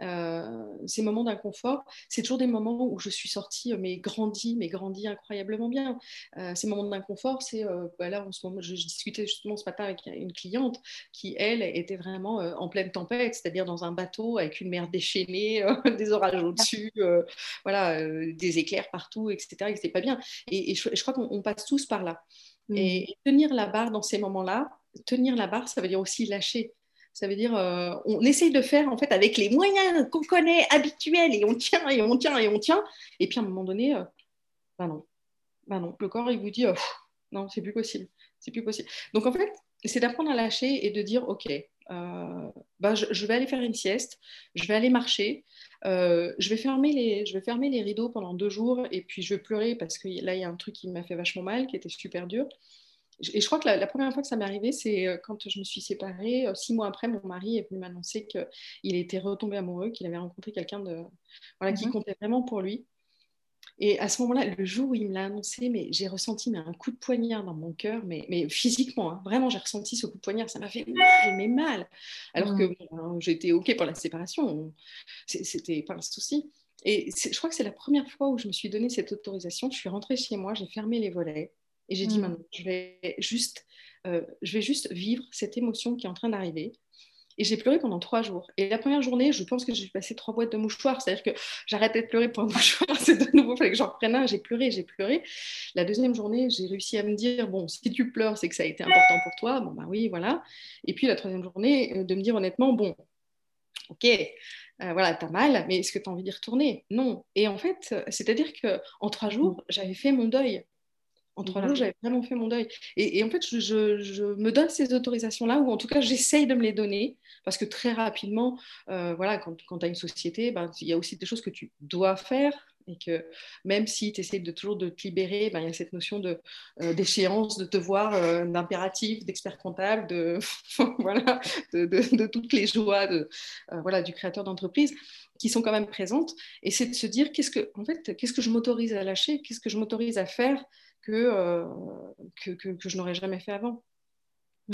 Euh, ces moments d'inconfort, c'est toujours des moments où je suis sortie, euh, mais grandie, mais grandie incroyablement bien. Euh, ces moments d'inconfort, c'est, bah là, en ce moment, je, discutais justement ce matin avec une cliente qui, elle, était vraiment en pleine tempête, c'est-à-dire dans un bateau avec une mer déchaînée, des orages au-dessus, voilà, des éclairs partout, etc. Et c'était pas bien. Et, je, je, crois qu'on passe tous par là. Mm. Et tenir la barre dans ces moments-là, tenir la barre, ça veut dire aussi lâcher. Ça veut dire, euh, on essaye de faire en fait avec les moyens qu'on connaît habituels et on tient et on tient et on tient. Et puis à un moment donné, ben non, ben non, le corps il vous dit, euh, non, c'est plus possible, c'est plus possible. Donc en fait, c'est d'apprendre à lâcher et de dire, ok, bah, je, vais aller faire une sieste, je vais aller marcher, je, vais fermer les, je vais fermer les rideaux pendant deux jours et puis je vais pleurer parce que là, il y a un truc qui m'a fait vachement mal, qui était super dur. Et je crois que la, première fois que ça m'est arrivé, c'est euh, quand je me suis séparée. Euh, six mois après, mon mari est venu m'annoncer qu'il était retombé amoureux, qu'il avait rencontré quelqu'un de, voilà, qui mhm. comptait vraiment pour lui. Et à ce moment-là, le jour où il me l'a annoncé, mais j'ai ressenti mais, un coup de poignard dans mon cœur, mais, mais physiquement, hein. vraiment, j'ai ressenti ce coup de poignard, ça m'a fait mal, mais mal. Alors que hein, j'étais OK pour la séparation, c'était pas un souci. Et je crois que c'est la première fois où je me suis donné cette autorisation. Je suis rentrée chez moi, j'ai fermé les volets, et j'ai dit, mmh. maintenant, je vais, juste, euh, je vais juste vivre cette émotion qui est en train d'arriver. Et j'ai pleuré pendant trois jours. Et la première journée, je pense que j'ai passé trois boîtes de mouchoirs. C'est-à-dire que j'arrêtais de pleurer pour un mouchoir. C'est de nouveau, il fallait que j'en reprenne un. J'ai pleuré, j'ai pleuré. La deuxième journée, j'ai réussi à me dire, bon, si tu pleures, c'est que ça a été important pour toi. Bon, bah oui, voilà. Et puis la troisième journée, euh, de me dire honnêtement, bon, ok, euh, voilà, t'as mal, mais est-ce que tu as envie d'y retourner? Non. Et en fait, c'est-à-dire qu'en trois jours, j'avais fait mon deuil. En trois jours, j'avais vraiment fait mon deuil. Et, en fait, je, me donne ces autorisations-là, ou en tout cas, j'essaye de me les donner, parce que très rapidement, euh, voilà, quand, tu as une société, ben, il y a aussi des choses que tu dois faire, et que même si tu essaies de toujours de te libérer, ben, il y a cette notion de, euh, d'échéance, de devoir, euh, d'impératif, d'expert comptable, de, voilà, de, toutes les joies de, voilà, du créateur d'entreprise qui sont quand même présentes. Et c'est de se dire, qu'est-ce que, en fait, qu'est-ce que je m'autorise à lâcher, qu'est-ce que je m'autorise à faire euh, que, que, que, je n'aurais jamais fait avant.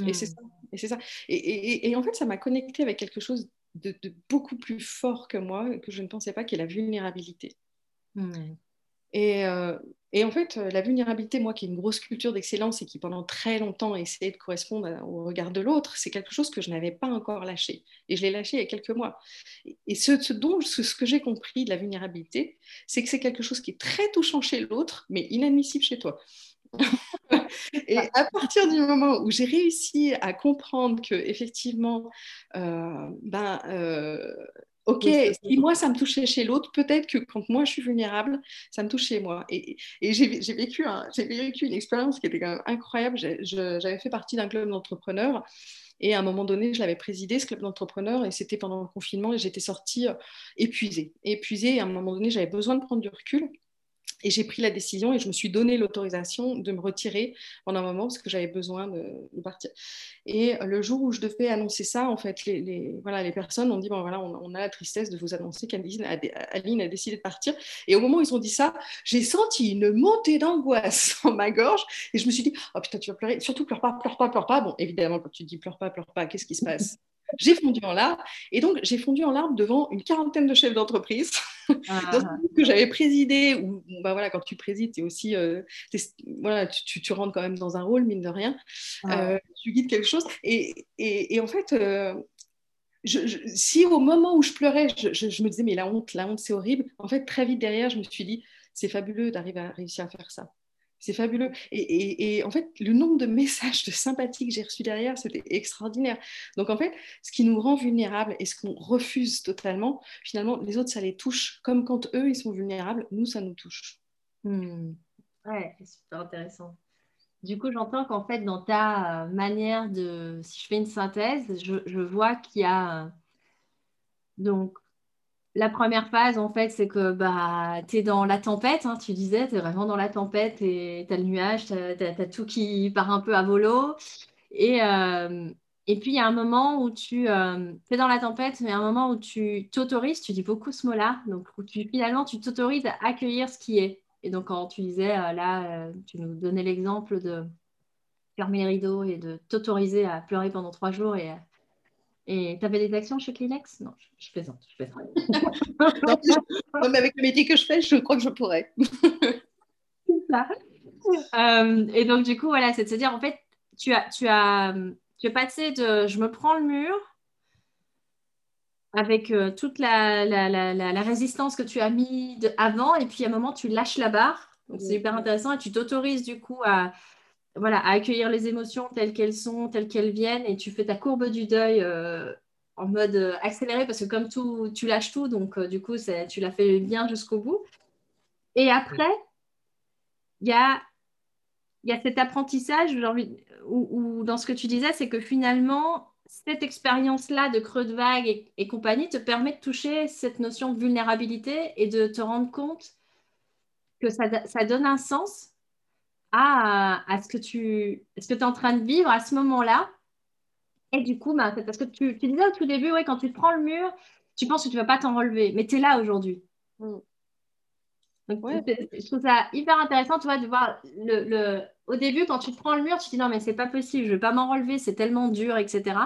Et c'est hmm. ça. Et, c'est ça. Et, et, en fait, ça m'a connecté avec quelque chose de, beaucoup plus fort que moi, que je ne pensais pas, qui est la vulnérabilité. Hmm. Et, euh, et, en fait, la vulnérabilité, moi qui ai une grosse culture d'excellence et qui pendant très longtemps essayé de correspondre au regard de l'autre, c'est quelque chose que je n'avais pas encore lâché. Et je l'ai lâché il y a quelques mois. Et ce, dont, ce, que j'ai compris de la vulnérabilité, c'est que c'est quelque chose qui est très touchant chez l'autre, mais inadmissible chez toi. et à partir du moment où j'ai réussi à comprendre que effectivement, euh, ben, euh, Ok, si moi ça me touchait chez l'autre, peut-être que quand moi je suis vulnérable, ça me touche chez moi. Et, j'ai vécu, vécu, une expérience qui était quand même incroyable. J'avais fait partie d'un club d'entrepreneurs et à un moment donné, je l'avais présidé, ce club d'entrepreneurs, et c'était pendant le confinement et j'étais sortie euh, épuisée. Épuisée, et à un moment donné, j'avais besoin de prendre du recul. Et j'ai pris la décision et je me suis donné l'autorisation de me retirer pendant un moment parce que j'avais besoin de, partir. Et le jour où je devais annoncer ça, en fait, les, voilà, les personnes ont dit bon, voilà, on, a la tristesse de vous annoncer qu'Aline a, a, décidé de partir. Et au moment où ils ont dit ça, j'ai senti une montée d'angoisse en ma gorge et je me suis dit oh putain, tu vas pleurer. Surtout, pleure pas, pleure pas, pleure pas. Bon, évidemment, quand tu dis pleure pas, pleure pas, qu'est-ce qui se passe? J'ai fondu en larmes. Et donc, j'ai fondu en larmes devant une quarantaine de chefs d'entreprise ah. que j'avais présidé. Où, bah voilà, quand tu présides, es aussi, euh, voilà, tu, tu, rentres quand même dans un rôle, mine de rien. Euh, tu guides quelque chose. Et, et, en fait, euh, je, si au moment où je pleurais, je, je, me disais, mais la honte, la honte, c'est horrible. En fait, très vite derrière, je me suis dit, c'est fabuleux d'arriver à réussir à faire ça. C'est fabuleux. Et, en fait, le nombre de messages de sympathie que j'ai reçus derrière, c'était extraordinaire. Donc, en fait, ce qui nous rend vulnérables et ce qu'on refuse totalement, finalement, les autres, ça les touche. Comme quand eux, ils sont vulnérables, nous, ça nous touche. Hmm. Ouais, c'est super intéressant. Du coup, j'entends qu'en fait, dans ta euh, manière de, si je fais une synthèse, je, je vois qu'il y a donc la première phase, en fait, c'est que bah, tu es dans la tempête, hein, tu disais, tu es vraiment dans la tempête et tu as le nuage, tu as, tout qui part un peu à volo. Et, euh, et puis, il y a un moment où tu euh, es dans la tempête, mais un moment où tu t'autorises, tu dis beaucoup ce mot-là, donc où tu, finalement, tu t'autorises à accueillir ce qui est. Et donc, quand tu disais, euh, là, tu nous donnais l'exemple de fermer les rideaux et de t'autoriser à pleurer pendant trois jours et et tu avais des actions chez Kleenex? Non, je, plaisante. Je plaisante. non, mais avec le métier que je fais, je crois que je pourrais. c'est ça. Euh, et donc, du coup, voilà, c'est de se dire, en fait, tu as, tu as, tu as passé de je me prends le mur avec euh, toute la, la, la, la, résistance que tu as mis de, avant, et puis à un moment, tu lâches la barre. Donc, c'est hyper intéressant et tu t'autorises du coup à, voilà, à accueillir les émotions telles qu'elles sont, telles qu'elles viennent, et tu fais ta courbe du deuil euh, en mode euh, accéléré, parce que comme tout, tu lâches tout, donc euh, du coup, tu l'as fait bien jusqu'au bout. Et après, il y a, y a cet apprentissage, ou dans ce que tu disais, c'est que finalement, cette expérience-là de creux de vague et, compagnie te permet de toucher cette notion de vulnérabilité et de te rendre compte que ça, ça donne un sens à, à ce que tu ce que es en train de vivre à ce moment-là. Et du coup, bah, parce que tu, tu, disais au tout début, ouais, quand tu te prends le mur, tu penses que tu ne vas pas t'en relever, mais tu es là aujourd'hui. Mm. Donc, je trouve ça hyper intéressant, tu vois, de voir le, le, au début, quand tu te prends le mur, tu te dis non, mais c'est pas possible, je ne vais pas m'en relever, c'est tellement dur, etc.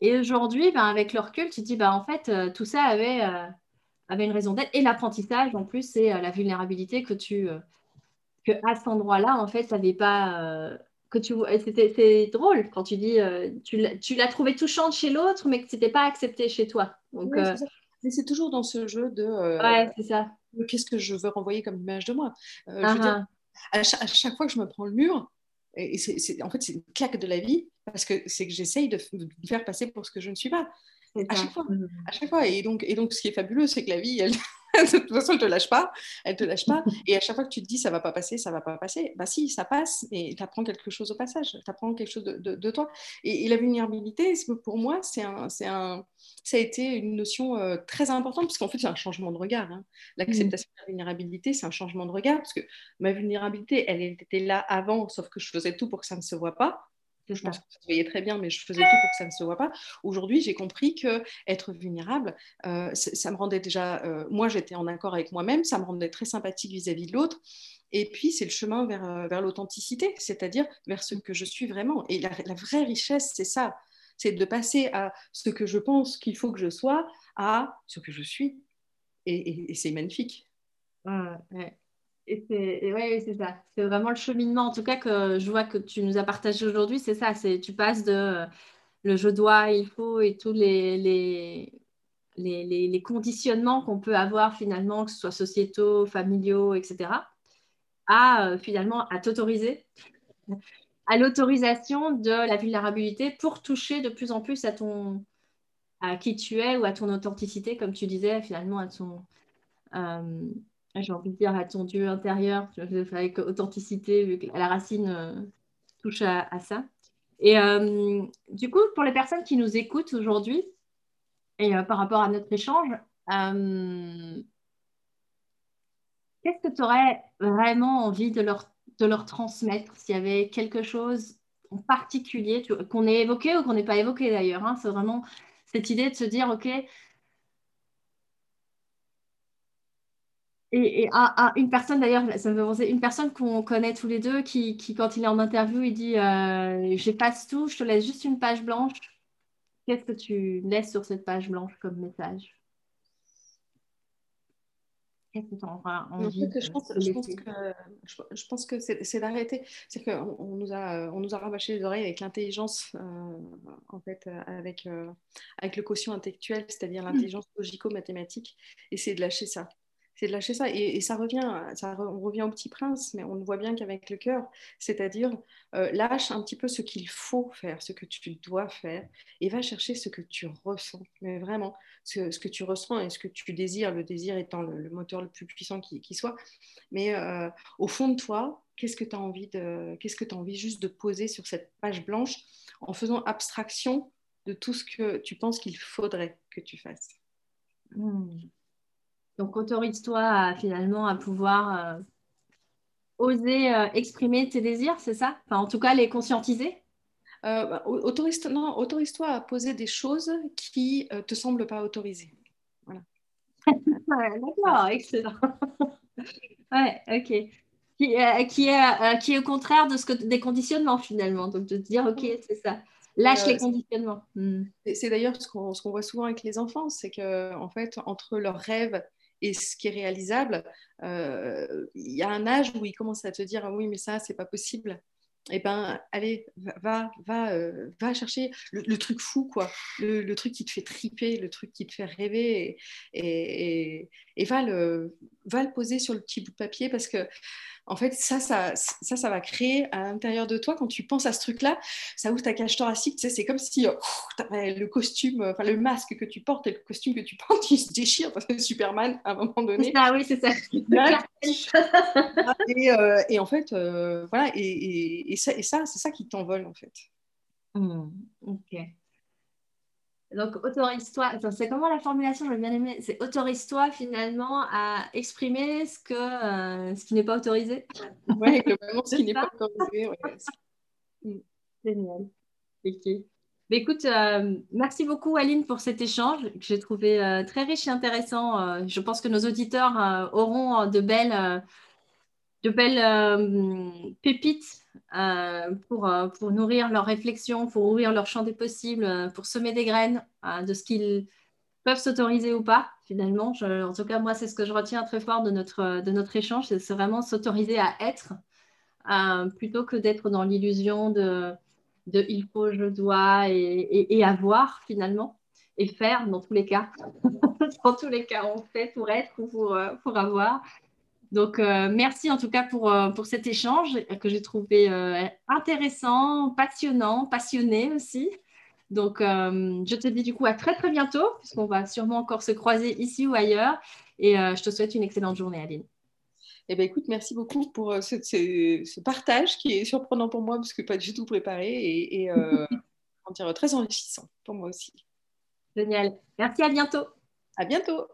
Et aujourd'hui, ben, avec le recul, tu te dis, ben, en fait, euh, tout ça avait, euh, avait une raison d'être. Et l'apprentissage, en plus, c'est euh, la vulnérabilité que tu, que à cet endroit-là, en fait, ça n'avait pas. Euh, que tu c'est drôle quand tu dis euh, tu l'as trouvé touchante chez l'autre, mais que c'était pas accepté chez toi. Donc, euh, c'est toujours dans ce jeu de. ouais, c'est ça. Qu'est-ce que je veux renvoyer comme image de moi Je veux dire, uh-huh. à, chaque, fois que je me prends le mur, et, c'est, en fait, c'est une claque de la vie parce que c'est que j'essaye de, me faire passer pour ce que je ne suis pas. À chaque, fois, mmh. à chaque fois. Et donc, et donc, ce qui est fabuleux, c'est que la vie, elle, de toute façon, elle te lâche pas. Elle te lâche pas. Et à chaque fois que tu te dis ça va pas passer, ça va pas passer, bah si, ça passe. Et tu apprends quelque chose au passage. Tu apprends quelque chose de, de, toi. Et, la vulnérabilité, pour moi, c'est un, un, ça a été une notion euh, très importante parce qu'en fait, c'est un changement de regard. Hein. L'acceptation de la vulnérabilité, c'est un changement de regard parce que ma vulnérabilité, elle était là avant, sauf que je faisais tout pour que ça ne se voit pas. Je pense que ça se voyait très bien, mais je faisais tout pour que ça ne se voit pas. Aujourd'hui, j'ai compris que être vulnérable, euh, ça me rendait déjà. Euh, moi, j'étais en accord avec moi-même, ça me rendait très sympathique vis-à-vis de l'autre. Et puis, c'est le chemin vers, euh, vers l'authenticité, c'est-à-dire vers ce que je suis vraiment. Et la, vraie richesse, c'est ça c'est de passer à ce que je pense qu'il faut que je sois à ce que je suis. Et, c'est magnifique. ouais. Et c'est ouais, c'est ça. C'est vraiment le cheminement, en tout cas, que je vois que tu nous as partagé aujourd'hui. C'est ça. C'est tu passes de euh, le je dois, il faut et tous les, les, les, les, conditionnements qu'on peut avoir finalement, que ce soit sociétaux, familiaux, etc., à euh, finalement à t'autoriser, à l'autorisation de la vulnérabilité pour toucher de plus en plus à ton à qui tu es ou à ton authenticité, comme tu disais, finalement à ton euh, j'ai envie de dire à ton Dieu intérieur, avec authenticité, vu que la racine euh, touche à, ça. Et euh, du coup, pour les personnes qui nous écoutent aujourd'hui, et euh, par rapport à notre échange, qu'est-ce que tu aurais vraiment envie de leur, de leur transmettre? S'il y avait quelque chose en particulier qu'on ait évoqué ou qu'on n'ait pas évoqué d'ailleurs hein? C'est vraiment cette idée de se dire, OK, Et, à, une personne, d'ailleurs, ça me fait penser, une personne qu'on connaît tous les deux, qui, quand il est en interview, il dit euh, J'efface tout, je te laisse juste une page blanche. Qu'est-ce que tu laisses sur cette page blanche comme message? Qu'est-ce que tu envie je, pense, que, je, pense que, c'est d'arrêter. C'est qu'on nous, a, on nous a rabâché les oreilles avec l'intelligence, euh, en fait, avec, euh, avec le quotient intellectuel, c'est-à-dire l'intelligence logico-mathématique, et c'est de lâcher ça de lâcher ça. Et, ça revient, ça, on revient au petit prince, mais on voit bien qu'avec le cœur, c'est-à-dire euh, lâche un petit peu ce qu'il faut faire, ce que tu dois faire, et va chercher ce que tu ressens. Mais vraiment, ce, que tu ressens et ce que tu désires, le désir étant le, moteur le plus puissant qui, soit. Mais euh, au fond de toi, qu'est-ce que tu as envie de, qu'est-ce que tu as envie juste de poser sur cette page blanche en faisant abstraction de tout ce que tu penses qu'il faudrait que tu fasses? Hmm. Donc, autorise-toi finalement à pouvoir euh, oser euh, exprimer tes désirs, c'est ça? Enfin, En tout cas, les conscientiser? Euh, bah, autorise-toi autorise à poser des choses qui ne te semblent pas autorisées. Voilà. D'accord, excellent. ouais, ok. Qui, qui, est, qui est au contraire de ce que, des conditionnements finalement. Donc, de te dire, ok, c'est ça. Lâche les conditionnements. Hmm. C'est d'ailleurs ce qu'on voit souvent avec les enfants, c'est que en fait, entre leurs rêves et ce qui est réalisable, euh, il y a un âge où il commence à te dire ah oui mais ça c'est pas possible. Et eh ben allez va va euh, va chercher le, truc fou quoi, le, truc qui te fait triper, le truc qui te fait rêver et, et, va le va le poser sur le petit bout de papier parce que en fait, ça, ça, ça, ça va créer à l'intérieur de toi, quand tu penses à ce truc-là, ça ouvre ta cage thoracique. Tu sais, c'est comme si euh, le costume, euh, enfin le masque que tu portes et le costume que tu portes, il se déchire parce que Superman, à un moment donné. Ah oui, c'est ça. et, euh, et, en fait, voilà, et, et, ça, ça c'est ça qui t'envole, en fait. Mmh, ok. Donc, autorise-toi, c'est comment la formulation, j'ai bien aimé, c'est autorise-toi finalement à exprimer ce, que, euh, ce qui n'est pas autorisé. Oui, globalement, ce qui n'est pas autorisé. Mm. Génial. Ok. Mais écoute, euh, merci beaucoup Aline pour cet échange que j'ai trouvé euh, très riche et intéressant. je pense que nos auditeurs auront de belles, de belles pépites euh, pour, euh, pour nourrir leur réflexion, pour ouvrir leur champ des possibles, euh, pour semer des graines de ce qu'ils peuvent s'autoriser ou pas, finalement. en tout cas, moi, c'est ce que je retiens très fort de notre, de notre échange, c'est vraiment s'autoriser à être plutôt que d'être dans l'illusion de, de il faut, je dois et, et, avoir, finalement, et faire dans tous les cas. dans tous les cas, on fait pour être ou pour, pour avoir. Donc, euh, merci en tout cas pour, euh, pour cet échange que j'ai trouvé euh, intéressant, passionnant, passionné aussi. Donc, je te dis du coup à très très bientôt, puisqu'on va sûrement encore se croiser ici ou ailleurs. Et je te souhaite une excellente journée, Aline. Eh bien, écoute, merci beaucoup pour ce, ce, partage qui est surprenant pour moi, parce que pas du tout préparé et, et dire, très enrichissant pour moi aussi. Génial. Merci, à bientôt. À bientôt.